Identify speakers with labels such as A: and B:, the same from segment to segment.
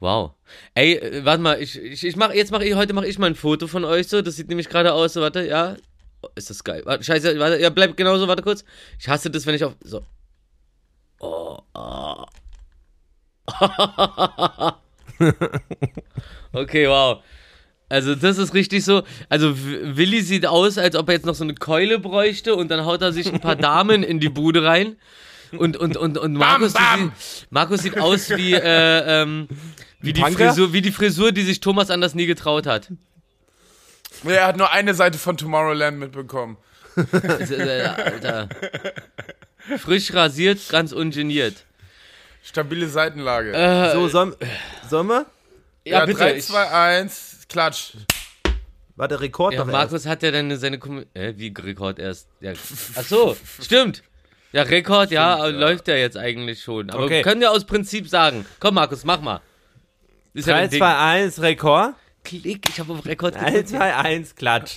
A: Wow. Ey, äh, warte mal, ich, ich, ich mach, jetzt mach ich, heute mache ich mal ein Foto von euch so. Das sieht nämlich gerade aus, so, warte, ja. Oh, ist das geil. Warte, scheiße, warte, ja, bleib genauso, warte kurz. Ich hasse das, wenn ich auf, so. Oh, oh. okay, wow. Also das ist richtig so. Also Willi sieht aus, als ob er jetzt noch so eine Keule bräuchte und dann haut er sich ein paar Damen in die Bude rein. Und, und, und, und Markus,
B: bam.
A: Sieht, Markus sieht aus wie, äh, ähm, wie, die
B: Punker?
A: Frisur, wie die Frisur, die sich Thomas anders nie getraut hat.
B: Er hat nur eine Seite von Tomorrowland mitbekommen.
A: Alter. Frisch rasiert, ganz ungeniert.
B: Stabile Seitenlage.
A: Äh,
C: So, sollen, sollen wir?
A: ja,
B: ja,
A: bitte.
B: 3,
A: ich-
B: 2, 1, klatsch.
C: Warte, Rekord
A: Ja,
C: doch erst.
A: Markus hat ja dann seine Kom äh, wie Rekord erst. Ja. Ach so, stimmt. Ja, Rekord, ja, aber läuft ja jetzt eigentlich schon. Aber
C: Okay.
A: wir können ja aus Prinzip sagen. Komm, Markus, mach mal. Ist ja
C: 3,
A: dein Ding.
C: 2, 1, Rekord.
A: Klick, ich habe auf Rekord
C: 3,
A: gedrückt.
C: 2, 1, Klatsch.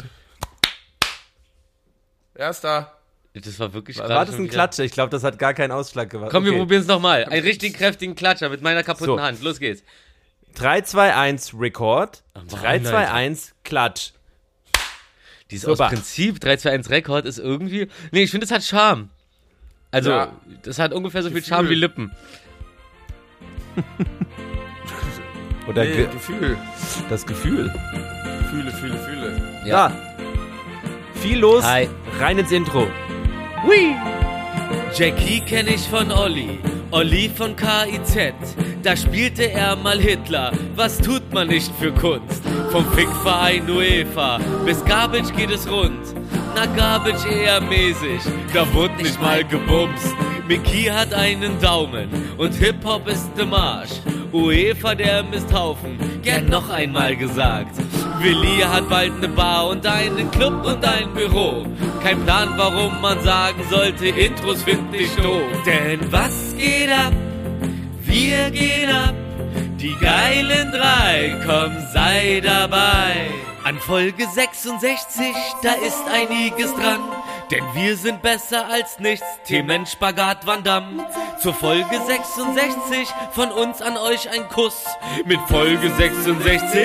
B: Erster.
A: Das war wirklich
C: War
A: gerade
C: das
A: schon
C: ein
A: wieder-
C: Klatscher? Ich glaube, das hat gar keinen Ausschlag gemacht.
A: Komm, wir probieren es nochmal. Einen richtig kräftigen Klatscher mit meiner kaputten
C: So.
A: Hand. Los geht's.
C: 3, 2, 1, Rekord.
A: Mann,
C: 3, 2,
A: Alter.
C: 1, Klatsch.
A: Dieses
C: Super.
A: Prinzip 3, 2, 1 Rekord ist irgendwie. Nee, ich finde, das hat Charme. Also,
B: Ja.
A: das hat ungefähr so viel
B: Gefühl.
A: Charme wie Lippen.
C: Oder
B: Nee,
C: ge
B: Gefühl.
C: das Gefühl.
B: Fühle, fühle, fühle.
C: Ja. Viel los.
A: Hi.
C: Rein ins Intro.
A: Jackie kenne ich von Olli, Olli von KIZ. Da spielte er mal Hitler, was tut man nicht für Kunst? Vom Fickverein UEFA bis Garbage geht es rund. Na Garbage eher mäßig, da wurde nicht mal gebumst. Mickey hat einen Daumen und Hip-Hop ist der Marsch. UEFA der Misthaufen, gern noch einmal gesagt. Willi hat bald eine Bar und einen Club und ein Büro. Kein Plan, warum man sagen sollte, Intros find ich doof. Denn was geht ab? Wir gehen ab. Die geilen drei, komm, sei dabei. An Folge 66, da ist einiges dran. Denn wir sind besser als nichts. Themen Spagat Van Damme. Zur Folge 66 von uns an euch ein Kuss. Mit Folge 66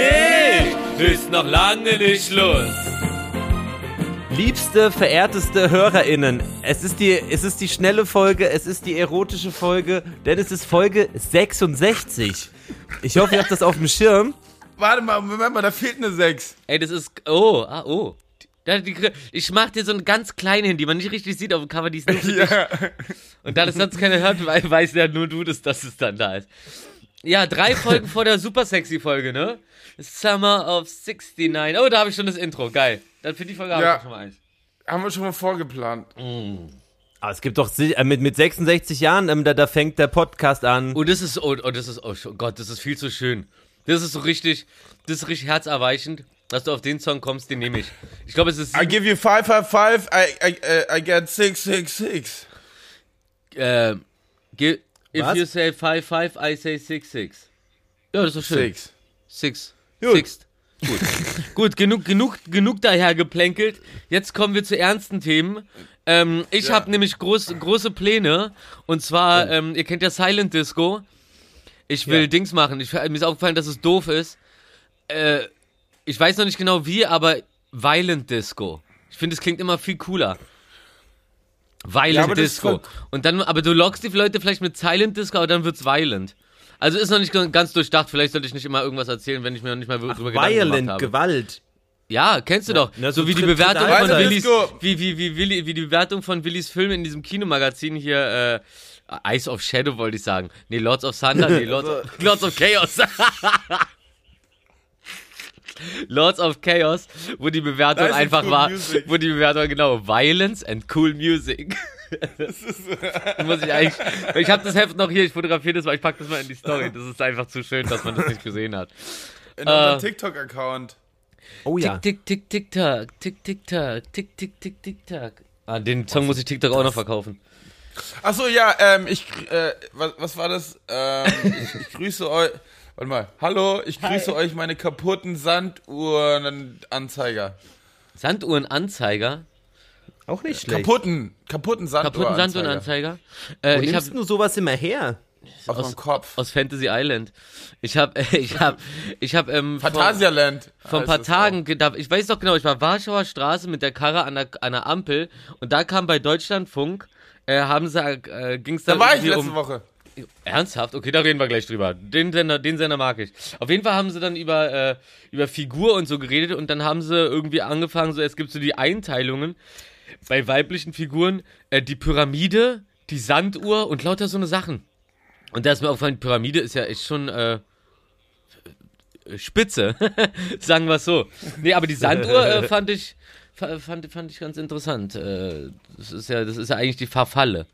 A: ist noch lange nicht Schluss.
C: Liebste, verehrteste HörerInnen, es ist, die, es ist die schnelle Folge, es ist die erotische Folge, denn es ist Folge 66. Ich hoffe, ihr habt das auf dem Schirm.
B: Warte mal, Moment mal, da fehlt eine 6.
A: Ey, das ist. Oh, ah, oh. Ich mach dir so einen ganz kleinen hin, die man nicht richtig sieht auf dem Cover, die ist nur.
B: Ja.
A: Und da das sonst keiner hört, weiß ja nur du, dass, dass es dann da ist. Ja, drei Folgen vor der super sexy Folge, ne? Summer of 69. Oh, da habe ich schon das Intro. Geil. Dann für die Folge
B: Ja.
A: ich schon mal eins.
B: Haben wir schon mal vorgeplant.
C: Aber es gibt doch äh, mit, mit 66 Jahren, ähm, da, da fängt der Podcast an.
A: Oh, das ist, oh, oh, das ist, oh Gott, das ist viel zu schön. Das ist so richtig, das ist richtig herzerweichend, dass du auf den Song kommst, den nehme ich. Ich glaube, es ist,
B: I give you 555, I, I, uh, I get 666.
A: äh, if
C: Was?
A: you say 5-5, I say 6-6. Ja, das ist doch schön.
B: Six.
A: Six.
C: Gut.
A: Sixt. Gut. Gut, genug, genug, genug daher geplänkelt. Jetzt kommen wir zu ernsten Themen. Ähm, ich
B: Ja.
A: habe nämlich groß, große Pläne. Und zwar, ähm, ihr kennt ja Silent Disco. Ich will
C: Ja.
A: Dings machen. Ich, mir ist aufgefallen, dass es doof ist. Äh, ich weiß noch nicht genau wie, aber Violent Disco. Ich finde, es klingt immer viel cooler. Violent
B: Ja,
A: Disco. Und dann, aber du lockst die Leute vielleicht mit Silent Disco, aber dann wird's violent. Also ist noch nicht ganz durchdacht. Vielleicht sollte ich nicht immer irgendwas erzählen, wenn ich mir noch nicht mal drüber Gedanken gemacht
C: Violent,
A: habe.
C: Gewalt.
A: Ja, kennst du doch.
C: na,
A: so
C: so
A: wie die Bewertung von. Willis, wie, wie, wie, Willi, wie die Bewertung von Willis Film in diesem Kinomagazin hier, äh, Eyes of Shadow wollte ich sagen. Nee, Lords of Thunder, nee, Lords, of, Lords of Chaos. Lords of Chaos, wo die Bewertung einfach
B: cool
A: war,
B: music.
A: wo die Bewertung genau Violence and Cool Music. Muss ich eigentlich, ich habe das Heft noch hier, ich fotografiere das mal, ich pack das mal in die Story. Das ist einfach zu schön, dass man das nicht gesehen hat.
B: In
A: Äh.
B: unserem TikTok-Account.
C: Oh ja.
A: Tick, tick, tick, tick, tack, tick, tick, tack, tick, tick, tick, tick, tack. Ah, den Song muss ich TikTok auch noch verkaufen.
B: Achso, ja, ähm, ich, äh, was, was war das? Ähm, ich, ich grüße euch. Warte mal. Hallo, ich grüße euch meine kaputten Sanduhrenanzeiger.
A: Sanduhrenanzeiger.
C: Auch nicht schlecht.
B: Kaputten, kaputten Sanduhrenanzeiger.
A: Kaputten Sanduhrenanzeiger. Äh,
C: Wo
A: ich
C: nimmst
A: habe
C: du sowas immer her?
B: Aus,
A: aus,
B: Kopf.
A: aus Fantasy Island. Ich habe, ich habe, ich habe ähm, vor,
B: Phantasialand.
A: vor ein
B: heißt
A: paar Tagen, ge- da- ich weiß doch genau, ich war Warschauer Straße mit der Karre an der, an der Ampel und da kam bei Deutschlandfunk, äh, haben sie, äh, ging's
B: auch. Da war ich letzte
A: um,
B: Woche.
A: Ernsthaft? Okay, da reden wir gleich drüber. Den Sender, den Sender mag ich. Auf jeden Fall haben sie dann über, äh, über Figur und so geredet und dann haben sie irgendwie angefangen, so es gibt so die Einteilungen bei weiblichen Figuren, äh, die Pyramide, die Sanduhr und lauter so eine Sachen. Und da ist mir aufgefallen, die Pyramide ist ja echt schon äh, spitze, sagen wir es so. Nee, aber die Sanduhr äh, fand ich fa- fand, fand ich ganz interessant. Äh, das ist ja das ist ja eigentlich die Farfalle.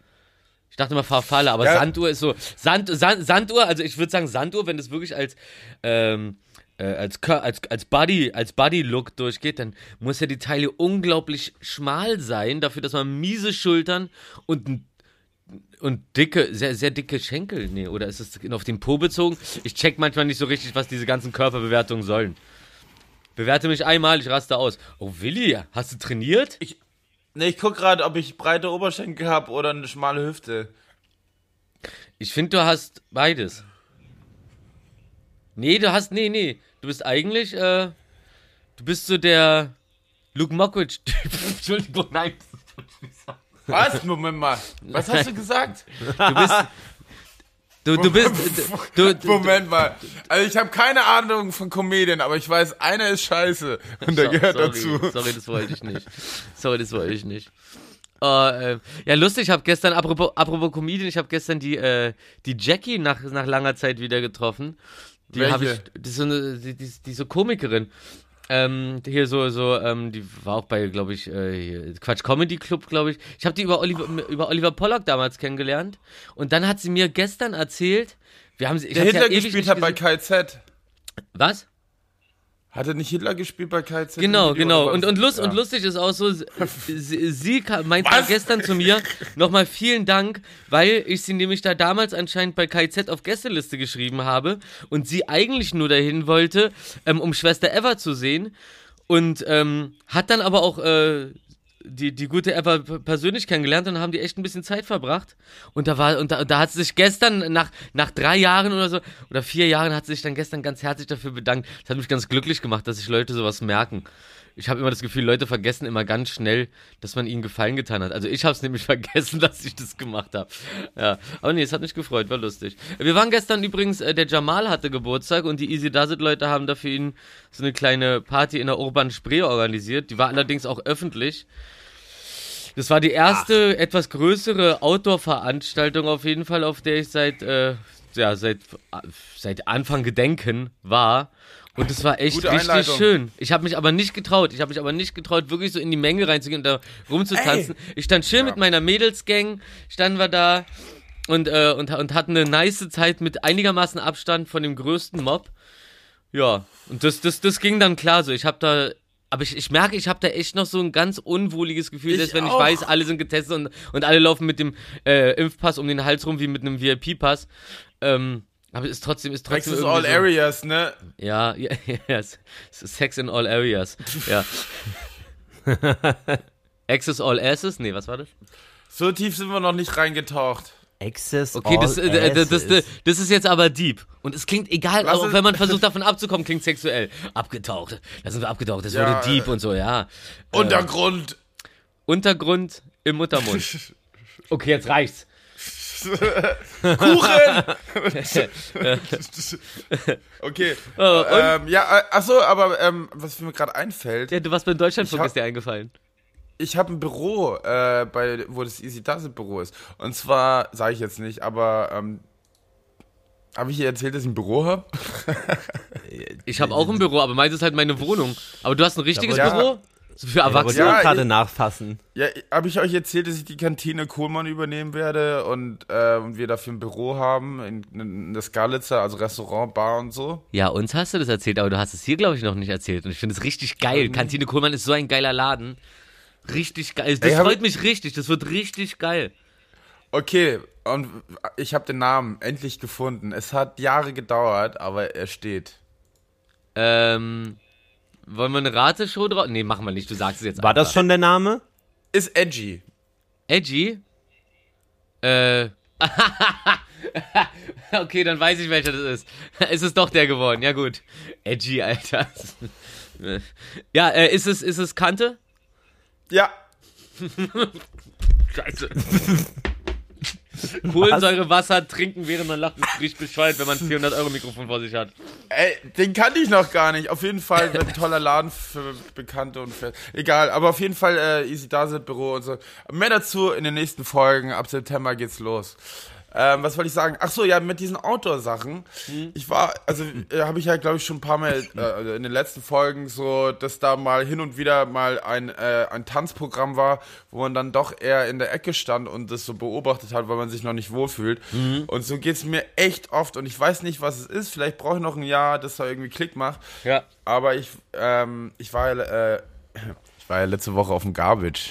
A: Ich dachte immer Farfalle, aber
B: Ja.
A: Sanduhr ist so Sand, Sand, Sanduhr, also ich würde sagen Sanduhr, wenn das wirklich als ähm, äh, als, Kör- als, als Body, als Body-Look durchgeht, dann muss ja die Taille unglaublich schmal sein, dafür, dass man miese Schultern und und dicke, sehr, sehr dicke Schenkel. Nee, oder ist es auf den Po bezogen? Ich check manchmal nicht so richtig, was diese ganzen Körperbewertungen sollen. Bewerte mich einmal, ich raste aus. Oh, Willi, hast du trainiert?
B: Ne, ich guck gerade, ob ich breite Oberschenkel habe oder eine schmale Hüfte.
A: Ich finde, du hast beides. Nee, du hast, nee, nee. Du bist eigentlich, äh, du bist so der Luke Mockridge-Typ. Entschuldigung, nein.
B: Was? Moment mal. Was hast du gesagt?
A: Du bist, du, du bist, du, du,
B: Moment mal. Also ich habe keine Ahnung von Comedien, aber ich weiß, einer ist scheiße. Und der gehört
A: sorry,
B: dazu.
A: Sorry, das wollte ich nicht. Sorry, das wollte ich nicht. Äh, äh, ja, lustig, ich habe gestern, apropos, apropos Comedian, ich habe gestern die, äh, die Jackie nach, nach langer Zeit wieder getroffen. Die habe ich, ist so eine, die, die, die so Komikerin. Ähm, hier so, so, ähm, die war auch bei, glaube ich, äh, Quatsch Comedy Club, glaube ich. Ich habe die über Oliver, über Oliver Pollock damals kennengelernt. Und dann hat
B: er nicht Hitler gespielt bei KZ?
A: Genau,
B: Video,
A: genau. Und, und, lust,
B: Ja.
A: und lustig ist auch so, sie, sie, meinte
B: Was?
A: gestern zu mir nochmal vielen Dank, weil ich sie nämlich da damals anscheinend bei KZ auf Gästeliste geschrieben habe und sie eigentlich nur dahin wollte, ähm, um Schwester Eva zu sehen und ähm, hat dann aber auch äh, die, die gute Eva persönlich kennengelernt und haben die echt ein bisschen Zeit verbracht. Und da war, und da, da hat sie sich gestern, nach, nach drei Jahren oder so, oder vier Jahren, hat sie sich dann gestern ganz herzlich dafür bedankt. Das hat mich ganz glücklich gemacht, dass sich Leute sowas merken. Ich habe immer das Gefühl, Leute vergessen immer ganz schnell, dass man ihnen Gefallen getan hat. Also ich habe es nämlich vergessen, dass ich das gemacht habe. Ja, aber nee, es hat mich gefreut, war lustig. Wir waren gestern übrigens, äh, der Jamal hatte Geburtstag und die Easy Does It Leute haben dafür ihn so eine kleine Party in der Urban Spree organisiert. Die war allerdings auch öffentlich. Das war die erste etwas größere Outdoor-Veranstaltung auf jeden Fall, auf der ich seit, äh, ja, seit, seit Anfang Gedenken war. Und es war echt
B: Gute
A: richtig
B: Einleitung.
A: schön. Ich habe mich aber nicht getraut. Ich habe mich aber nicht getraut, wirklich so in die Menge reinzugehen und da rumzutanzen. Ich stand schön mit meiner Mädelsgang, standen wir da und, äh, und, und hatten eine nice Zeit mit einigermaßen Abstand von dem größten Mob. Ja, und das, das, das ging dann klar so. Ich habe da, aber ich, ich merke, ich habe da echt noch so ein ganz unwohliges Gefühl,
B: Ich
A: selbst wenn ich
B: auch.
A: weiß, alle sind getestet und, und alle laufen mit dem äh, Impfpass um den Hals rum wie mit einem VIP-Pass. Ähm, aber es ist trotzdem, ist trotzdem
B: Access
A: irgendwie
B: all
A: so,
B: areas, ne?
A: Ja, ja, yes. Sex in all areas. Ja. Access all asses? Nee, was war das?
B: So tief sind wir noch nicht reingetaucht.
C: Access
A: Okay,
C: all
A: das, äh, äh, das, das, das ist jetzt aber deep. Und es klingt egal,
B: Was
A: auch wenn man versucht davon abzukommen, klingt sexuell. Abgetaucht. Da sind wir abgetaucht. Das
B: Ja,
A: wurde deep
B: äh,
A: und so, ja. Äh,
B: Untergrund.
A: Untergrund im Muttermund. Okay, jetzt reicht's.
B: Kuchen! okay.
A: Und?
B: ähm, ja, äh, achso, aber ähm, was mir gerade einfällt,
A: Ja, du warst beim Deutschlandfunk,
B: hab-
A: ist dir eingefallen.
B: ich habe ein Büro, äh, bei, wo das Easy Does Büro ist. Und zwar, sage ich jetzt nicht, aber ähm, habe ich dir erzählt, dass ich ein Büro habe?
A: Ich habe auch ein Büro, aber meins ist halt meine Wohnung. Aber du hast ein richtiges
B: Ja.
A: Büro? So für Erwachsene?
B: Ja,
C: auch gerade
B: ich-
C: nachfassen.
B: Ja, habe ich euch erzählt, dass ich die Kantine Kohlmann übernehmen werde und, äh, wir dafür ein Büro haben in, in der Skalitzer, also Restaurant, Bar und so?
A: Ja, uns hast du das erzählt, aber du hast es hier, glaube ich, noch nicht erzählt. Und ich finde es richtig geil. Kantine Kohlmann ist so ein geiler Laden. Richtig geil. Das
B: Ey,
A: freut
B: ich-
A: mich richtig. Das wird richtig geil.
B: Okay, und ich habe den Namen endlich gefunden. Es hat Jahre gedauert, aber er steht.
A: Ähm, wollen wir eine Rateshow drauf? Nee, machen wir nicht. Du sagst es jetzt
C: War
A: einfach.
C: das schon der Name?
B: Ist edgy.
A: Edgy? Äh, okay, dann weiß ich, welcher das ist. ist es doch der geworden. Ja, gut. Edgy, Alter. ja, äh, ist es, ist es Kante?
B: Ja.
A: Scheiße. Kohlensäure Wasser trinken, während man lacht, ist richtig bescheuert, wenn man ein 400 Euro Mikrofon vor sich hat.
B: Ey, den kannte ich noch gar nicht. Auf jeden Fall ein toller Laden für Bekannte und für, egal. Aber auf jeden Fall äh, Easy Dasit Büro und so. Mehr dazu in den nächsten Folgen. Ab September geht's los. Ähm, was wollte ich sagen? Ach so, ja, mit diesen Outdoor-Sachen. Mhm. Ich war, also äh, habe ich ja, glaube ich, schon ein paar Mal äh, in den letzten Folgen so, dass da mal hin und wieder mal ein, äh, ein Tanzprogramm war, wo man dann doch eher in der Ecke stand und das so beobachtet hat, weil man sich noch nicht wohlfühlt. Mhm. Und so geht's mir echt oft und ich weiß nicht, was es ist. Vielleicht brauche ich noch ein Jahr, dass da irgendwie Klick macht.
A: Ja.
B: Aber ich, ähm, ich war ja, äh, ich war ja letzte Woche auf dem Garbage.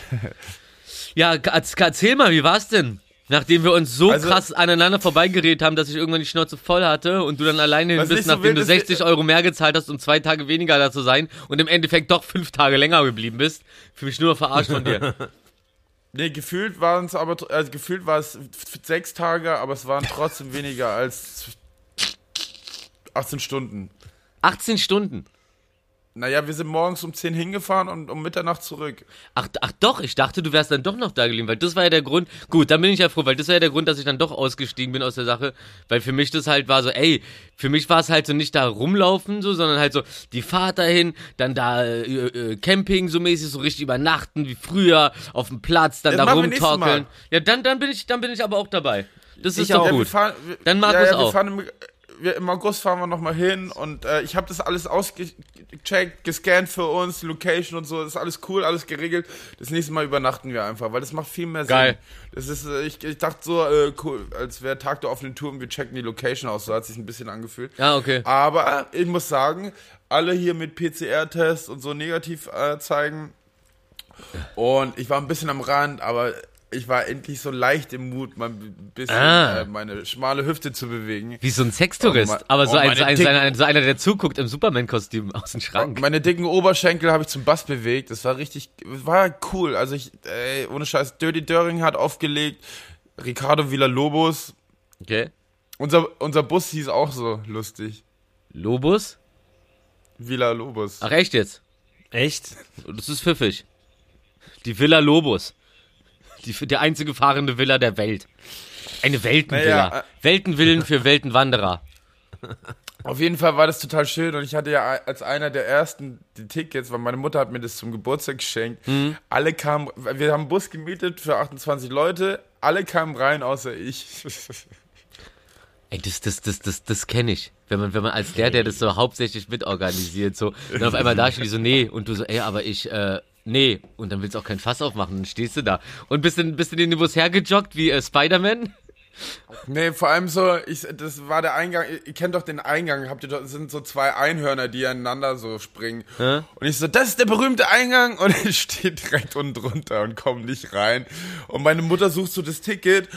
A: ja, erzähl mal, wie war's denn? Nachdem wir uns so also, krass aneinander vorbeigeredet haben, dass ich irgendwann die Schnauze voll hatte und du dann alleine hin bist, so nachdem du 60 Euro mehr gezahlt hast, um zwei Tage weniger da zu sein und im Endeffekt doch fünf Tage länger geblieben bist, fühle mich nur verarscht von dir.
B: Nee, gefühlt waren es aber, also gefühlt war es sechs Tage, aber es waren trotzdem weniger als 18 Stunden.
A: 18 Stunden?
B: Naja, wir sind morgens um 10 hingefahren und um Mitternacht zurück.
A: Ach, ach doch, ich dachte, du wärst dann doch noch da geblieben, weil das war ja der Grund. Gut, dann bin ich ja froh, weil das war ja der Grund, dass ich dann doch ausgestiegen bin aus der Sache, weil für mich das halt war so, ey, für mich war es halt so nicht da rumlaufen so, sondern halt so die Fahrt dahin, dann da äh, äh, Camping so mäßig, so richtig übernachten wie früher auf dem Platz, dann das da rumtorkeln. Ja, dann dann bin ich dann bin ich aber auch dabei. Das ist ich doch auch. gut. Fahren, wir, dann Markus ja, ja, auch.
B: Im, wir, im August fahren wir nochmal hin und äh, ich habe das alles ausgecheckt, gescannt für uns, Location und so, das ist alles cool, alles geregelt. Das nächste Mal übernachten wir einfach, weil das macht viel mehr Sinn.
A: Geil.
B: Das ist, äh, ich, ich dachte so, äh, cool, als wäre Tag der offenen Tour und wir checken die Location aus, so hat sich ein bisschen angefühlt.
A: Ja, okay.
B: Aber ich muss sagen, alle hier mit PCR-Test und so negativ äh, zeigen. Und ich war ein bisschen am Rand, aber ich war endlich so leicht im Mut, mal ein bisschen ah. äh, meine schmale Hüfte zu bewegen.
A: Wie so ein Sextourist, oh, aber so, oh, ein, so, ein, so, einer, so einer, der zuguckt im Superman-Kostüm aus dem Schrank.
B: Meine dicken Oberschenkel habe ich zum Bass bewegt. Das war richtig, war cool. Also ich, ey, ohne Scheiß, Dirty Döring hat aufgelegt, Ricardo Villalobos.
A: Okay.
B: Unser, unser Bus hieß auch so lustig.
A: Lobos?
B: Villalobos.
A: Ach echt jetzt? Echt? Das ist pfiffig. Die Villa Lobos. Die, die einzige fahrende Villa der Welt. Eine Weltenvilla. Naja, Weltenvillen für Weltenwanderer.
B: Auf jeden Fall war das total schön und ich hatte ja als einer der ersten die Tickets, weil meine Mutter hat mir das zum Geburtstag geschenkt. Mhm. Alle kamen, wir haben einen Bus gemietet für 28 Leute, alle kamen rein, außer ich.
A: Ey, das, das, das, das, das kenne ich. Wenn man, wenn man als der, der das so hauptsächlich mitorganisiert, so, dann auf einmal da steht, so, nee, und du so, ey, aber ich, äh, Nee, und dann willst du auch kein Fass aufmachen, dann stehst du da. Und bist du, bist du den Niveaus hergejoggt wie äh, Spider-Man?
B: Nee, vor allem so, ich, das war der Eingang, ihr kennt doch den Eingang, habt ihr doch, sind so zwei Einhörner, die aneinander so springen. Hä? Und ich so, das ist der berühmte Eingang und ich stehe direkt unten drunter und komme nicht rein. Und meine Mutter sucht so das Ticket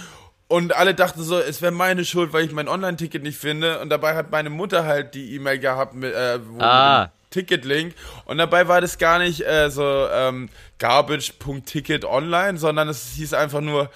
B: und alle dachten so, es wäre meine Schuld, weil ich mein Online-Ticket nicht finde. Und dabei hat meine Mutter halt die E-Mail gehabt, mit, äh, wo ah. Ticket-Link. Und dabei war das gar nicht äh, so ähm, garbage.ticket online, sondern es hieß einfach nur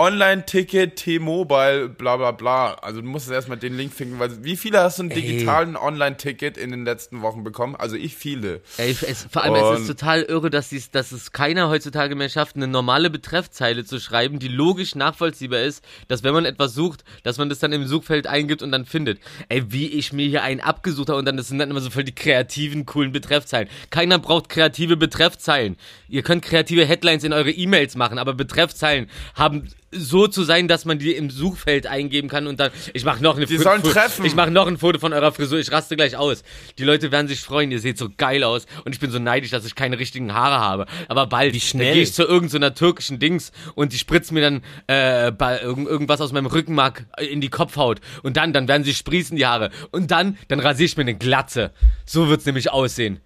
B: Online-Ticket, T-Mobile, bla bla bla. Also du musst erstmal den Link finden, weil wie viele hast du einen digitalen Online-Ticket in den letzten Wochen bekommen? Also ich viele.
A: Ey, es, vor allem Und es ist total irre, dass, dass es keiner heutzutage mehr schafft, eine normale Betreffzeile zu schreiben, die logisch nachvollziehbar ist, dass wenn man etwas sucht, dass man das dann im Suchfeld eingibt und dann findet. Ey, wie ich mir hier einen abgesucht habe und dann, das sind dann immer so voll die kreativen, coolen Betreffzeilen. Keiner braucht kreative Betreffzeilen. Ihr könnt kreative Headlines in eure E-Mails machen, aber Betreffzeilen haben so zu sein, dass man die im Suchfeld eingeben kann und dann ich mache noch eine
B: Die sollen treffen.
A: Ich mache noch ein Foto von eurer Frisur, ich raste gleich aus. Die Leute werden sich freuen, ihr seht so geil aus und ich bin so neidisch, dass ich keine richtigen Haare habe, aber bald
C: Wie schnell
A: gehe ich zu irgendeiner so türkischen Dings und die spritzt mir dann äh, bei irgendwas aus meinem Rückenmark in die Kopfhaut und dann dann werden sie sprießen die Haare und dann dann rasiere ich mir eine Glatze. So wird's nämlich aussehen.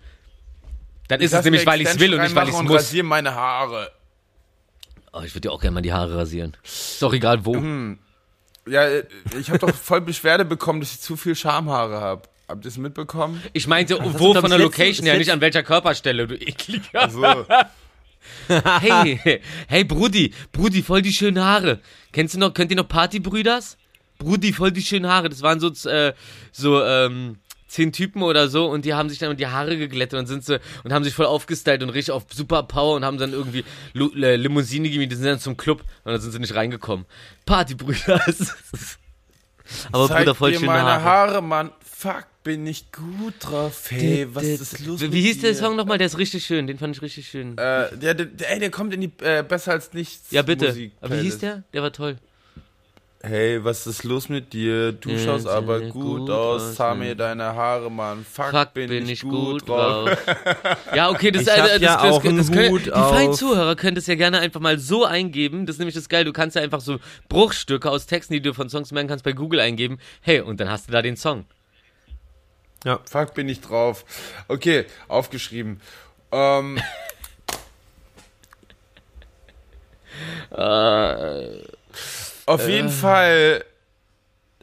A: Dann ich ist es nämlich, weil ich es will und nicht weil ich es muss. Ich
B: rasiere meine Haare.
A: Oh, ich würde dir auch gerne mal die Haare rasieren. Ist doch egal wo. Mhm.
B: Ja, ich habe doch voll Beschwerde bekommen, dass ich zu viel Schamhaare habe. Habt ihr es mitbekommen?
A: Ich meinte, Ach, wo von der Location her, nicht an welcher Körperstelle, du ekliger. So. hey, hey, Brudi, Brudi, voll die schönen Haare. Kennst du noch, könnt ihr noch Partybrüders? Brudi, voll die schönen Haare. Das waren so, äh, so, ähm, zehn Typen oder so und die haben sich dann die Haare geglättet und sind so und haben sich voll aufgestylt und richtig auf super Power und haben dann irgendwie Lu äh, Limousine gegeben, die sind dann zum Club und dann sind sie nicht reingekommen. Partybrüder. Aber
B: Zeig
A: Bruder, voll
B: dir
A: schöne
B: meine
A: Haare.
B: Haare, Mann. Fuck, bin ich gut drauf. Hey, was ist los
A: Wie
B: mit
A: hieß der
B: dir?
A: Song nochmal? Der ist richtig schön, den fand ich richtig schön.
B: Äh, der, der, der, ey, der kommt in die äh, besser als nichts.
A: ja, bitte.
B: Musik
A: Aber wie hieß der? Der war toll.
B: Hey, was ist los mit dir? Du
A: Ja,
B: schaust aber
A: gut
B: gut
A: aus, ja.
B: mir deine Haare, Mann. Fuck,
A: Fuck,
B: bin, ich gut drauf.
A: ja, okay, das,
C: Ich
A: äh, das,
C: ja
A: das,
C: auch
A: das,
C: einen
A: können,
C: Hut
A: die feinen. Zuhörer können das ja gerne einfach mal so eingeben. Das ist nämlich das geil. Du kannst ja einfach so Bruchstücke aus Texten, die du von Songs merken kannst, bei Google eingeben. Hey, und dann hast du da den Song.
B: Fuck, bin ich drauf. Okay, aufgeschrieben. Ähm,
A: Äh,
B: auf jeden Fall,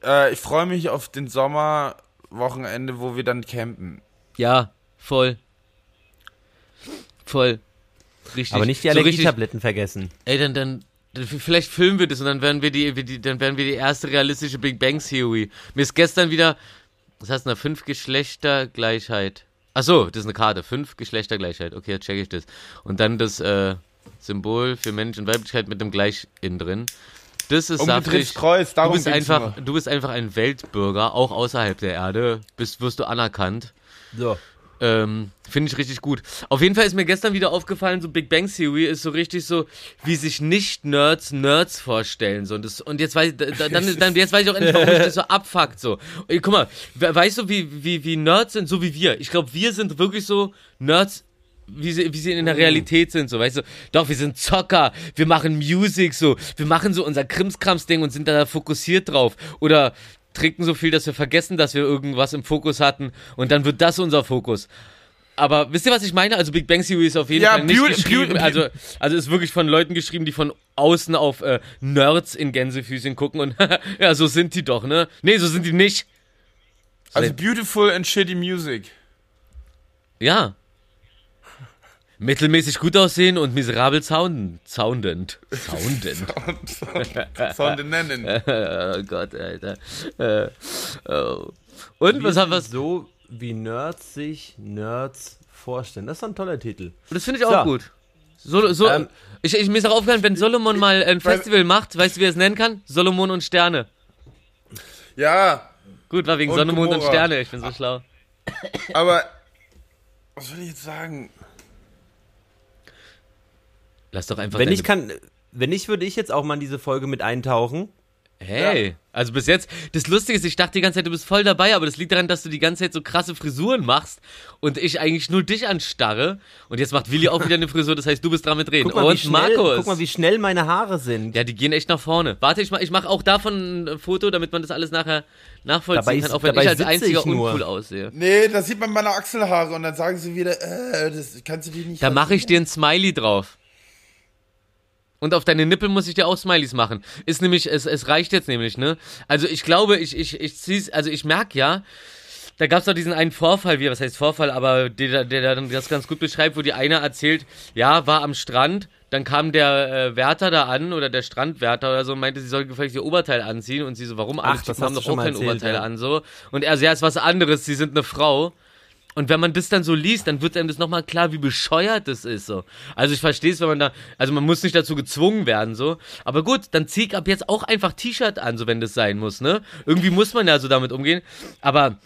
B: äh, ich freue mich auf den Sommerwochenende, wo wir dann campen.
A: ja, voll. Voll. Richtig.
C: Aber nicht die
A: So
C: Allergietabletten vergessen.
A: Ey, dann, dann, dann, vielleicht filmen wir das und dann werden wir die, die, dann werden wir die erste realistische Big Bang Theory. Mir ist gestern wieder, was heißt eine fünf Geschlechtergleichheit. Ach so, das ist eine Karte, fünf Geschlechtergleichheit. Okay, jetzt check ich das. Und dann das äh, Symbol für Mensch und Weiblichkeit mit dem Gleich innen drin. Das ist saftig.
B: Kreuz,
A: Du
B: darum
A: bist
B: geht's
A: einfach,
B: nur.
A: du bist einfach ein Weltbürger, auch außerhalb der Erde. Bist, wirst du anerkannt.
C: So.
A: Ähm, Finde ich richtig gut. Auf jeden Fall ist mir gestern wieder aufgefallen, so Big Bang Theory ist so richtig so, wie sich Nicht-Nerds Nerds vorstellen. So. Und, das, und jetzt weiß ich, da- dann, dann, jetzt weiß ich auch endlich, warum mich das so abfuckt. So. Guck mal, we- weißt du, wie, wie, wie Nerds sind, so wie wir? Ich glaube, wir sind wirklich so Nerds, wie sie, wie sie in der Realität sind, so, weißt du, doch, wir sind Zocker, wir machen Music, so, wir machen so unser Krimskrams-Ding und sind da fokussiert drauf. Oder trinken so viel, dass wir vergessen, dass wir irgendwas im Fokus hatten und dann wird das unser Fokus. Aber wisst ihr, was ich meine? Also Big Bang Theory ist auf jeden
B: Ja,
A: Fall nicht
B: Beau-
A: geschrieben,
B: Beau-
A: also, also ist wirklich von Leuten geschrieben, die von außen auf äh, Nerds in Gänsefüßchen gucken und ja, so sind die doch, ne? Nee, so sind die nicht.
B: Also beautiful and shitty music.
A: Ja. Mittelmäßig gut aussehen und miserabel sounden, soundend. Soundend.
B: Sonde nennen.
A: oh Gott, Alter. Äh, oh. Und was haben wir?
C: So wie Nerds sich Nerds vorstellen. Das ist ein toller Titel.
A: Das finde ich auch
C: So.
A: gut. So, so,
C: Ähm,
A: ich, ich, mir ist auch aufgefallen, wenn Solomon mal ein Festival macht, weißt du, wie er es nennen kann? Solomon und Sterne.
B: Ja,
A: Gut, war wegen
B: Und
A: Sonne, Mond und. Sterne. Ich bin so schlau.
B: aber was soll ich jetzt sagen?
A: Lass doch einfach
C: Wenn
A: deine-
C: ich kann, wenn nicht, würde ich jetzt auch mal in diese Folge mit eintauchen.
A: Hey, also bis jetzt, das Lustige ist, ich dachte die ganze Zeit, du bist voll dabei, aber das liegt daran, dass du die ganze Zeit so krasse Frisuren machst und ich eigentlich nur dich anstarre. Und jetzt macht Willi auch wieder eine Frisur, das heißt, du bist dran mit reden.
C: Guck mal, wie
A: und
C: schnell,
A: Markus.
C: guck mal, wie schnell meine Haare sind.
A: ja, die gehen echt nach vorne. Warte, ich mach, ich mach auch davon ein Foto, damit man das alles nachher nachvollziehen
C: Dabei
A: kann, auch wenn
C: dabei
A: ich als einziger
C: ich
A: uncool aussehe.
B: Nee, da sieht man meine Achselhaare und dann sagen sie wieder, äh, das kannst du dich nicht
A: Da mache ich dir ein Smiley drauf. Und auf deine Nippel muss ich dir auch Smileys machen. Ist nämlich, es, es reicht jetzt nämlich, ne? Also ich glaube, ich, ich, ich zieh's, also ich merk ja, da gab's doch diesen einen Vorfall, wie, was heißt Vorfall, aber der, der, der dann das ganz gut beschreibt, wo die eine erzählt, ja, war am Strand, dann kam der äh, Wärter da an oder der Strandwärter oder so und meinte, sie soll gefälligst ihr Oberteil anziehen und sie so, warum? Alle
C: Ach, das
A: Typen haben doch auch kein Oberteil
C: ja.
A: an, so. Und er so, ja, ist was anderes, sie sind eine Frau. Und wenn man das dann so liest, dann wird einem das nochmal klar, wie bescheuert das ist so. Also ich verstehe es, wenn man da, also man muss nicht dazu gezwungen werden so. Aber gut, dann zieh ich ab jetzt auch einfach T-Shirt an, so wenn das sein muss, ne? Irgendwie muss man ja so damit umgehen. Aber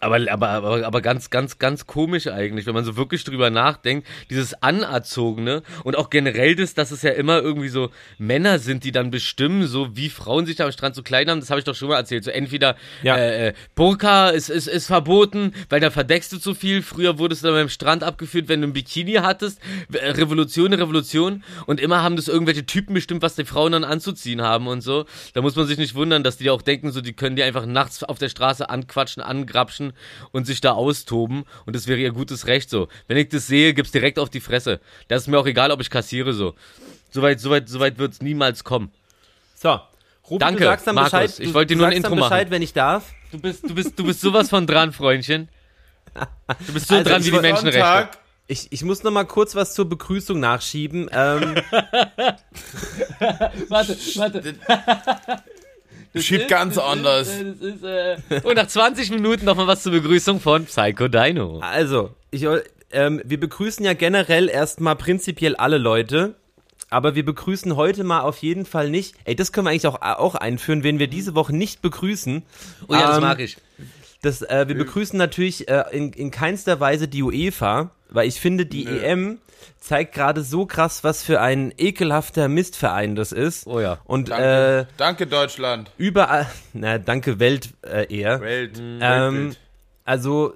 A: aber, aber, aber, aber ganz, ganz, ganz komisch eigentlich, wenn man so wirklich drüber nachdenkt, dieses Anerzogene und auch generell das, dass es ja immer irgendwie so Männer sind, die dann bestimmen, so wie Frauen sich da am Strand zu kleiden haben, das habe ich doch schon mal erzählt. So entweder
C: Ja.
A: äh, äh, Burka ist, ist, ist verboten, weil da verdeckst du zu viel. Früher wurdest du dann beim Strand abgeführt, wenn du ein Bikini hattest. Äh, Revolution, Revolution. Und immer haben das irgendwelche Typen bestimmt, was die Frauen dann anzuziehen haben und so. Da muss man sich nicht wundern, dass die auch denken, so die können die einfach nachts auf der Straße anquatschen, angrapschen und sich da austoben. Und das wäre ihr gutes Recht so. Wenn ich das sehe, gibt's direkt auf die Fresse. Das ist mir auch egal, ob ich kassiere so. Soweit, soweit, soweit wird's niemals kommen.
C: So. Ruben,
A: Danke,
C: du sagst dann
A: Markus.
C: Bescheid.
A: Ich
C: du-
A: wollte dir nur ein Intro machen.
C: Bescheid, wenn ich darf.
A: Du bist, du bist, du bist sowas von dran, Freundchen. Du bist so
C: Also,
A: dran
C: ich
A: wie die Menschenrechte.
B: Sonntag,
C: Ich, ich muss noch mal kurz was zur Begrüßung nachschieben. Ähm,
A: warte, warte.
B: Das Schieb ganz
A: ist,
B: anders.
A: Das ist, das ist, äh, und nach 20 Minuten noch mal was zur Begrüßung von Psycho Dino.
C: Also, ich, ähm, wir begrüßen ja generell erstmal prinzipiell alle Leute. Aber wir begrüßen heute mal auf jeden Fall nicht. Ey, das können wir eigentlich auch, auch einführen, wenn wir diese Woche nicht begrüßen.
A: Oh ja, das
C: Ähm,
A: mag ich.
C: Das, äh, wir begrüßen natürlich äh, in, in keinster Weise die UEFA, weil ich finde, die
B: Nö.
C: EM zeigt gerade so krass, was für ein ekelhafter Mistverein das ist.
A: Oh ja.
C: Und äh,
B: Danke, Danke Deutschland.
C: überall, na danke Welt äh, eher.
B: Welt.
C: Ähm, also,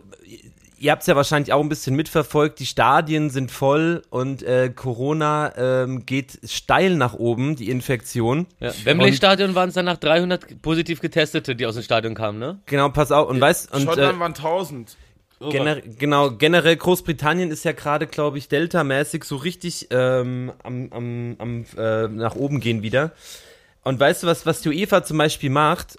C: ihr habt es ja wahrscheinlich auch ein bisschen mitverfolgt. Die Stadien sind voll und äh, Corona ähm, geht steil nach oben, die Infektion.
A: Ja. Wembley-Stadion waren es danach 300 positiv Getestete, die aus dem Stadion kamen, ne?
C: Genau, pass auf. Und weißt und äh,
B: Schottland waren 1000.
C: gener genau generell Großbritannien ist ja gerade, glaube ich, Delta-mäßig so richtig ähm, am, am, am äh, nach oben gehen wieder. Und weißt du, was, was die UEFA zum Beispiel macht?